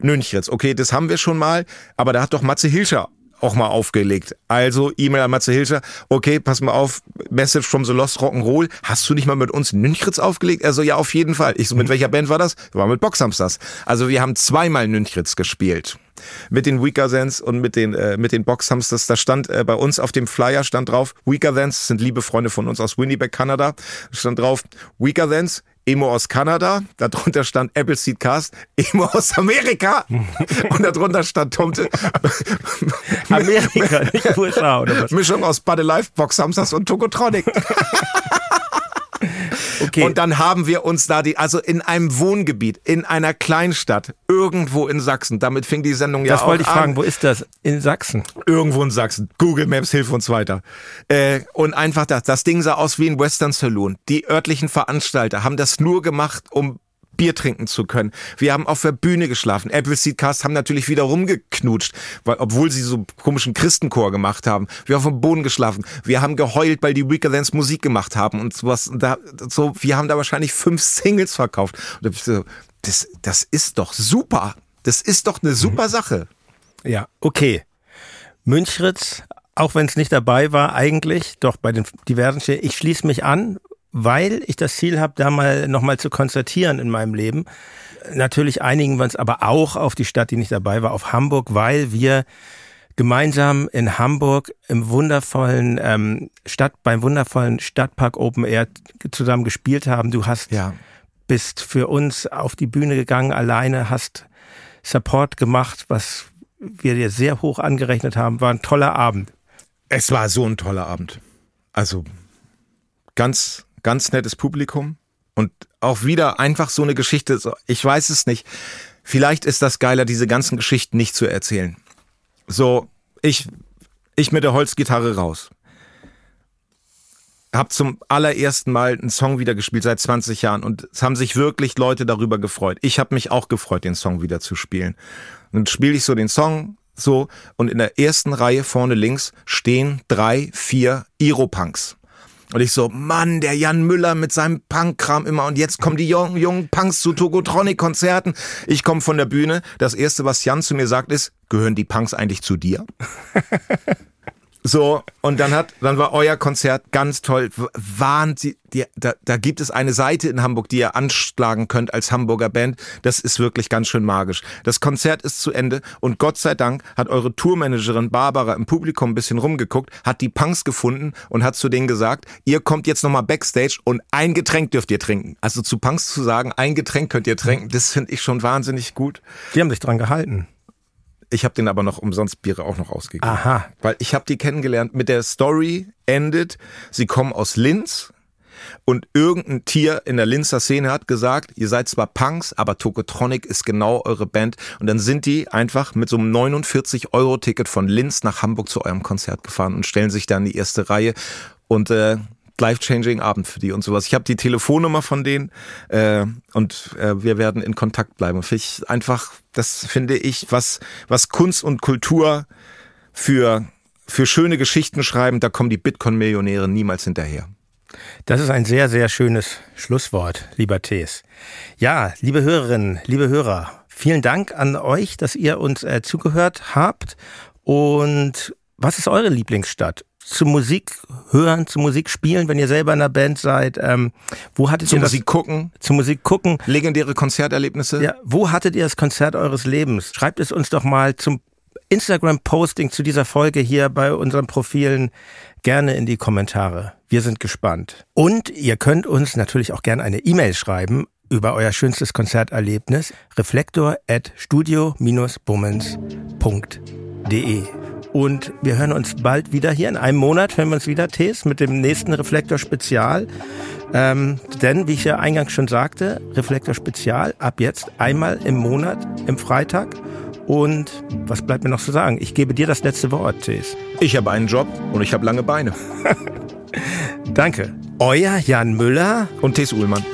Nünchritz. Okay, das haben wir schon mal, aber da hat doch Matze Hilscher auch mal aufgelegt. Also E-Mail an Matze Hilscher, okay, pass mal auf, Message from the Lost Rock'n'Roll, hast du nicht mal mit uns Nünchritz aufgelegt? Also ja, auf jeden Fall. Ich so, mit mhm. welcher Band war das? War mit Boxhamsters. Also wir haben zweimal Nünchritz gespielt. Mit den Weaker Thans und mit den, äh, mit den Boxhamsters. Da stand äh, bei uns auf dem Flyer stand drauf, Weaker Thans sind liebe Freunde von uns aus Winnipeg, Kanada. Stand drauf, Weaker Thans, Emo aus Kanada, darunter stand Appleseed Cast, Emo aus Amerika *laughs* und darunter stand Tomte. *laughs* Amerika, nicht *laughs* USA oder was? Mischung aus Buddy Life, Box Samsters und Tokotronic. Okay. Und dann haben wir uns da die, also in einem Wohngebiet, in einer Kleinstadt, irgendwo in Sachsen. Damit fing die Sendung ja das auch an. Das wollte ich fragen, wo ist das? In Sachsen? Irgendwo in Sachsen. Google Maps hilft uns weiter. Äh, und einfach das, das Ding sah aus wie ein Western Saloon. Die örtlichen Veranstalter haben das nur gemacht, um Bier trinken zu können. Wir haben auf der Bühne geschlafen. Appleseed Cast haben natürlich wieder rumgeknutscht, weil, obwohl sie so komischen Christenchor gemacht haben. Wir haben auf dem Boden geschlafen. Wir haben geheult, weil die Weakerlands Musik gemacht haben und sowas. Da, so, wir haben da wahrscheinlich fünf Singles verkauft. Und so, das, das ist doch super. Das ist doch eine super Sache. Ja, okay. Münchritz, auch wenn es nicht dabei war, eigentlich, doch bei den diversen Städten, ich schließe mich an, weil ich das Ziel habe, da mal nochmal zu konstatieren in meinem Leben. Natürlich einigen wir uns aber auch auf die Stadt, die nicht dabei war, auf Hamburg, weil wir gemeinsam in Hamburg im wundervollen ähm, Stadt, beim wundervollen Stadtpark Open Air zusammen gespielt haben. Du hast ja. bist für uns auf die Bühne gegangen, alleine hast Support gemacht, was wir dir sehr hoch angerechnet haben. War ein toller Abend. Es war so ein toller Abend. Also ganz ganz nettes Publikum und auch wieder einfach so eine Geschichte. Ich weiß es nicht. Vielleicht ist das geiler, diese ganzen Geschichten nicht zu erzählen. So, ich, ich mit der Holzgitarre raus. Hab zum allerersten Mal einen Song wieder gespielt seit 20 Jahren und es haben sich wirklich Leute darüber gefreut. Ich habe mich auch gefreut, den Song wieder zu spielen. Und dann spiele ich so den Song so und in der ersten Reihe vorne links stehen drei, vier Iropunks. Und ich so, Mann, der Jan Müller mit seinem Punk-Kram immer. Und jetzt kommen die jungen, jungen Punks zu Togotronic-Konzerten. Ich komme von der Bühne. Das erste, was Jan zu mir sagt, ist, gehören die Punks eigentlich zu dir? *laughs* So, und dann hat, dann war euer Konzert ganz toll. Wahnsinn. Da, da gibt es eine Seite in Hamburg, die ihr anschlagen könnt als Hamburger Band. Das ist wirklich ganz schön magisch. Das Konzert ist zu Ende und Gott sei Dank hat eure Tourmanagerin Barbara im Publikum ein bisschen rumgeguckt, hat die Punks gefunden und hat zu denen gesagt, ihr kommt jetzt nochmal Backstage und ein Getränk dürft ihr trinken. Also zu Punks zu sagen, ein Getränk könnt ihr trinken, das finde ich schon wahnsinnig gut. Die haben sich dran gehalten. Ich habe den aber noch umsonst Biere auch noch ausgegeben. Aha. Weil ich habe die kennengelernt. Mit der Story endet, sie kommen aus Linz und irgendein Tier in der Linzer Szene hat gesagt, ihr seid zwar Punks, aber Tokotronic ist genau eure Band. Und dann sind die einfach mit so einem 49-Euro-Ticket von Linz nach Hamburg zu eurem Konzert gefahren und stellen sich da in die erste Reihe. Und äh, life-changing Abend für die und sowas. Ich habe die Telefonnummer von denen äh, und äh, wir werden in Kontakt bleiben. Finde ich einfach, das finde ich, was, was Kunst und Kultur für, für schöne Geschichten schreiben, da kommen die Bitcoin-Millionäre niemals hinterher. Das ist ein sehr, sehr schönes Schlusswort, lieber Thees. Ja, liebe Hörerinnen, liebe Hörer, vielen Dank an euch, dass ihr uns äh, zugehört habt. Und was ist eure Lieblingsstadt? Zu Musik hören, zu Musik spielen, wenn ihr selber in einer Band seid? Ähm, wo hattet Zu ihr Musik das, gucken, zu Musik gucken? legendäre Konzerterlebnisse. Ja, wo hattet ihr das Konzert eures Lebens? Schreibt es uns doch mal zum Instagram-Posting zu dieser Folge hier bei unseren Profilen gerne in die Kommentare. Wir sind gespannt. Und ihr könnt uns natürlich auch gerne eine E-Mail schreiben über euer schönstes Konzerterlebnis. Reflektor at studio-bummens.de. Und wir hören uns bald wieder hier. In einem Monat hören wir uns wieder, Tees, mit dem nächsten Reflektor-Spezial. Ähm, denn, wie ich ja eingangs schon sagte, Reflektor-Spezial ab jetzt einmal im Monat, im Freitag. Und was bleibt mir noch zu sagen? Ich gebe dir das letzte Wort, Tees. Ich habe einen Job und ich habe lange Beine. *laughs* Danke. Euer Jan Müller Und Tess Uhlmann.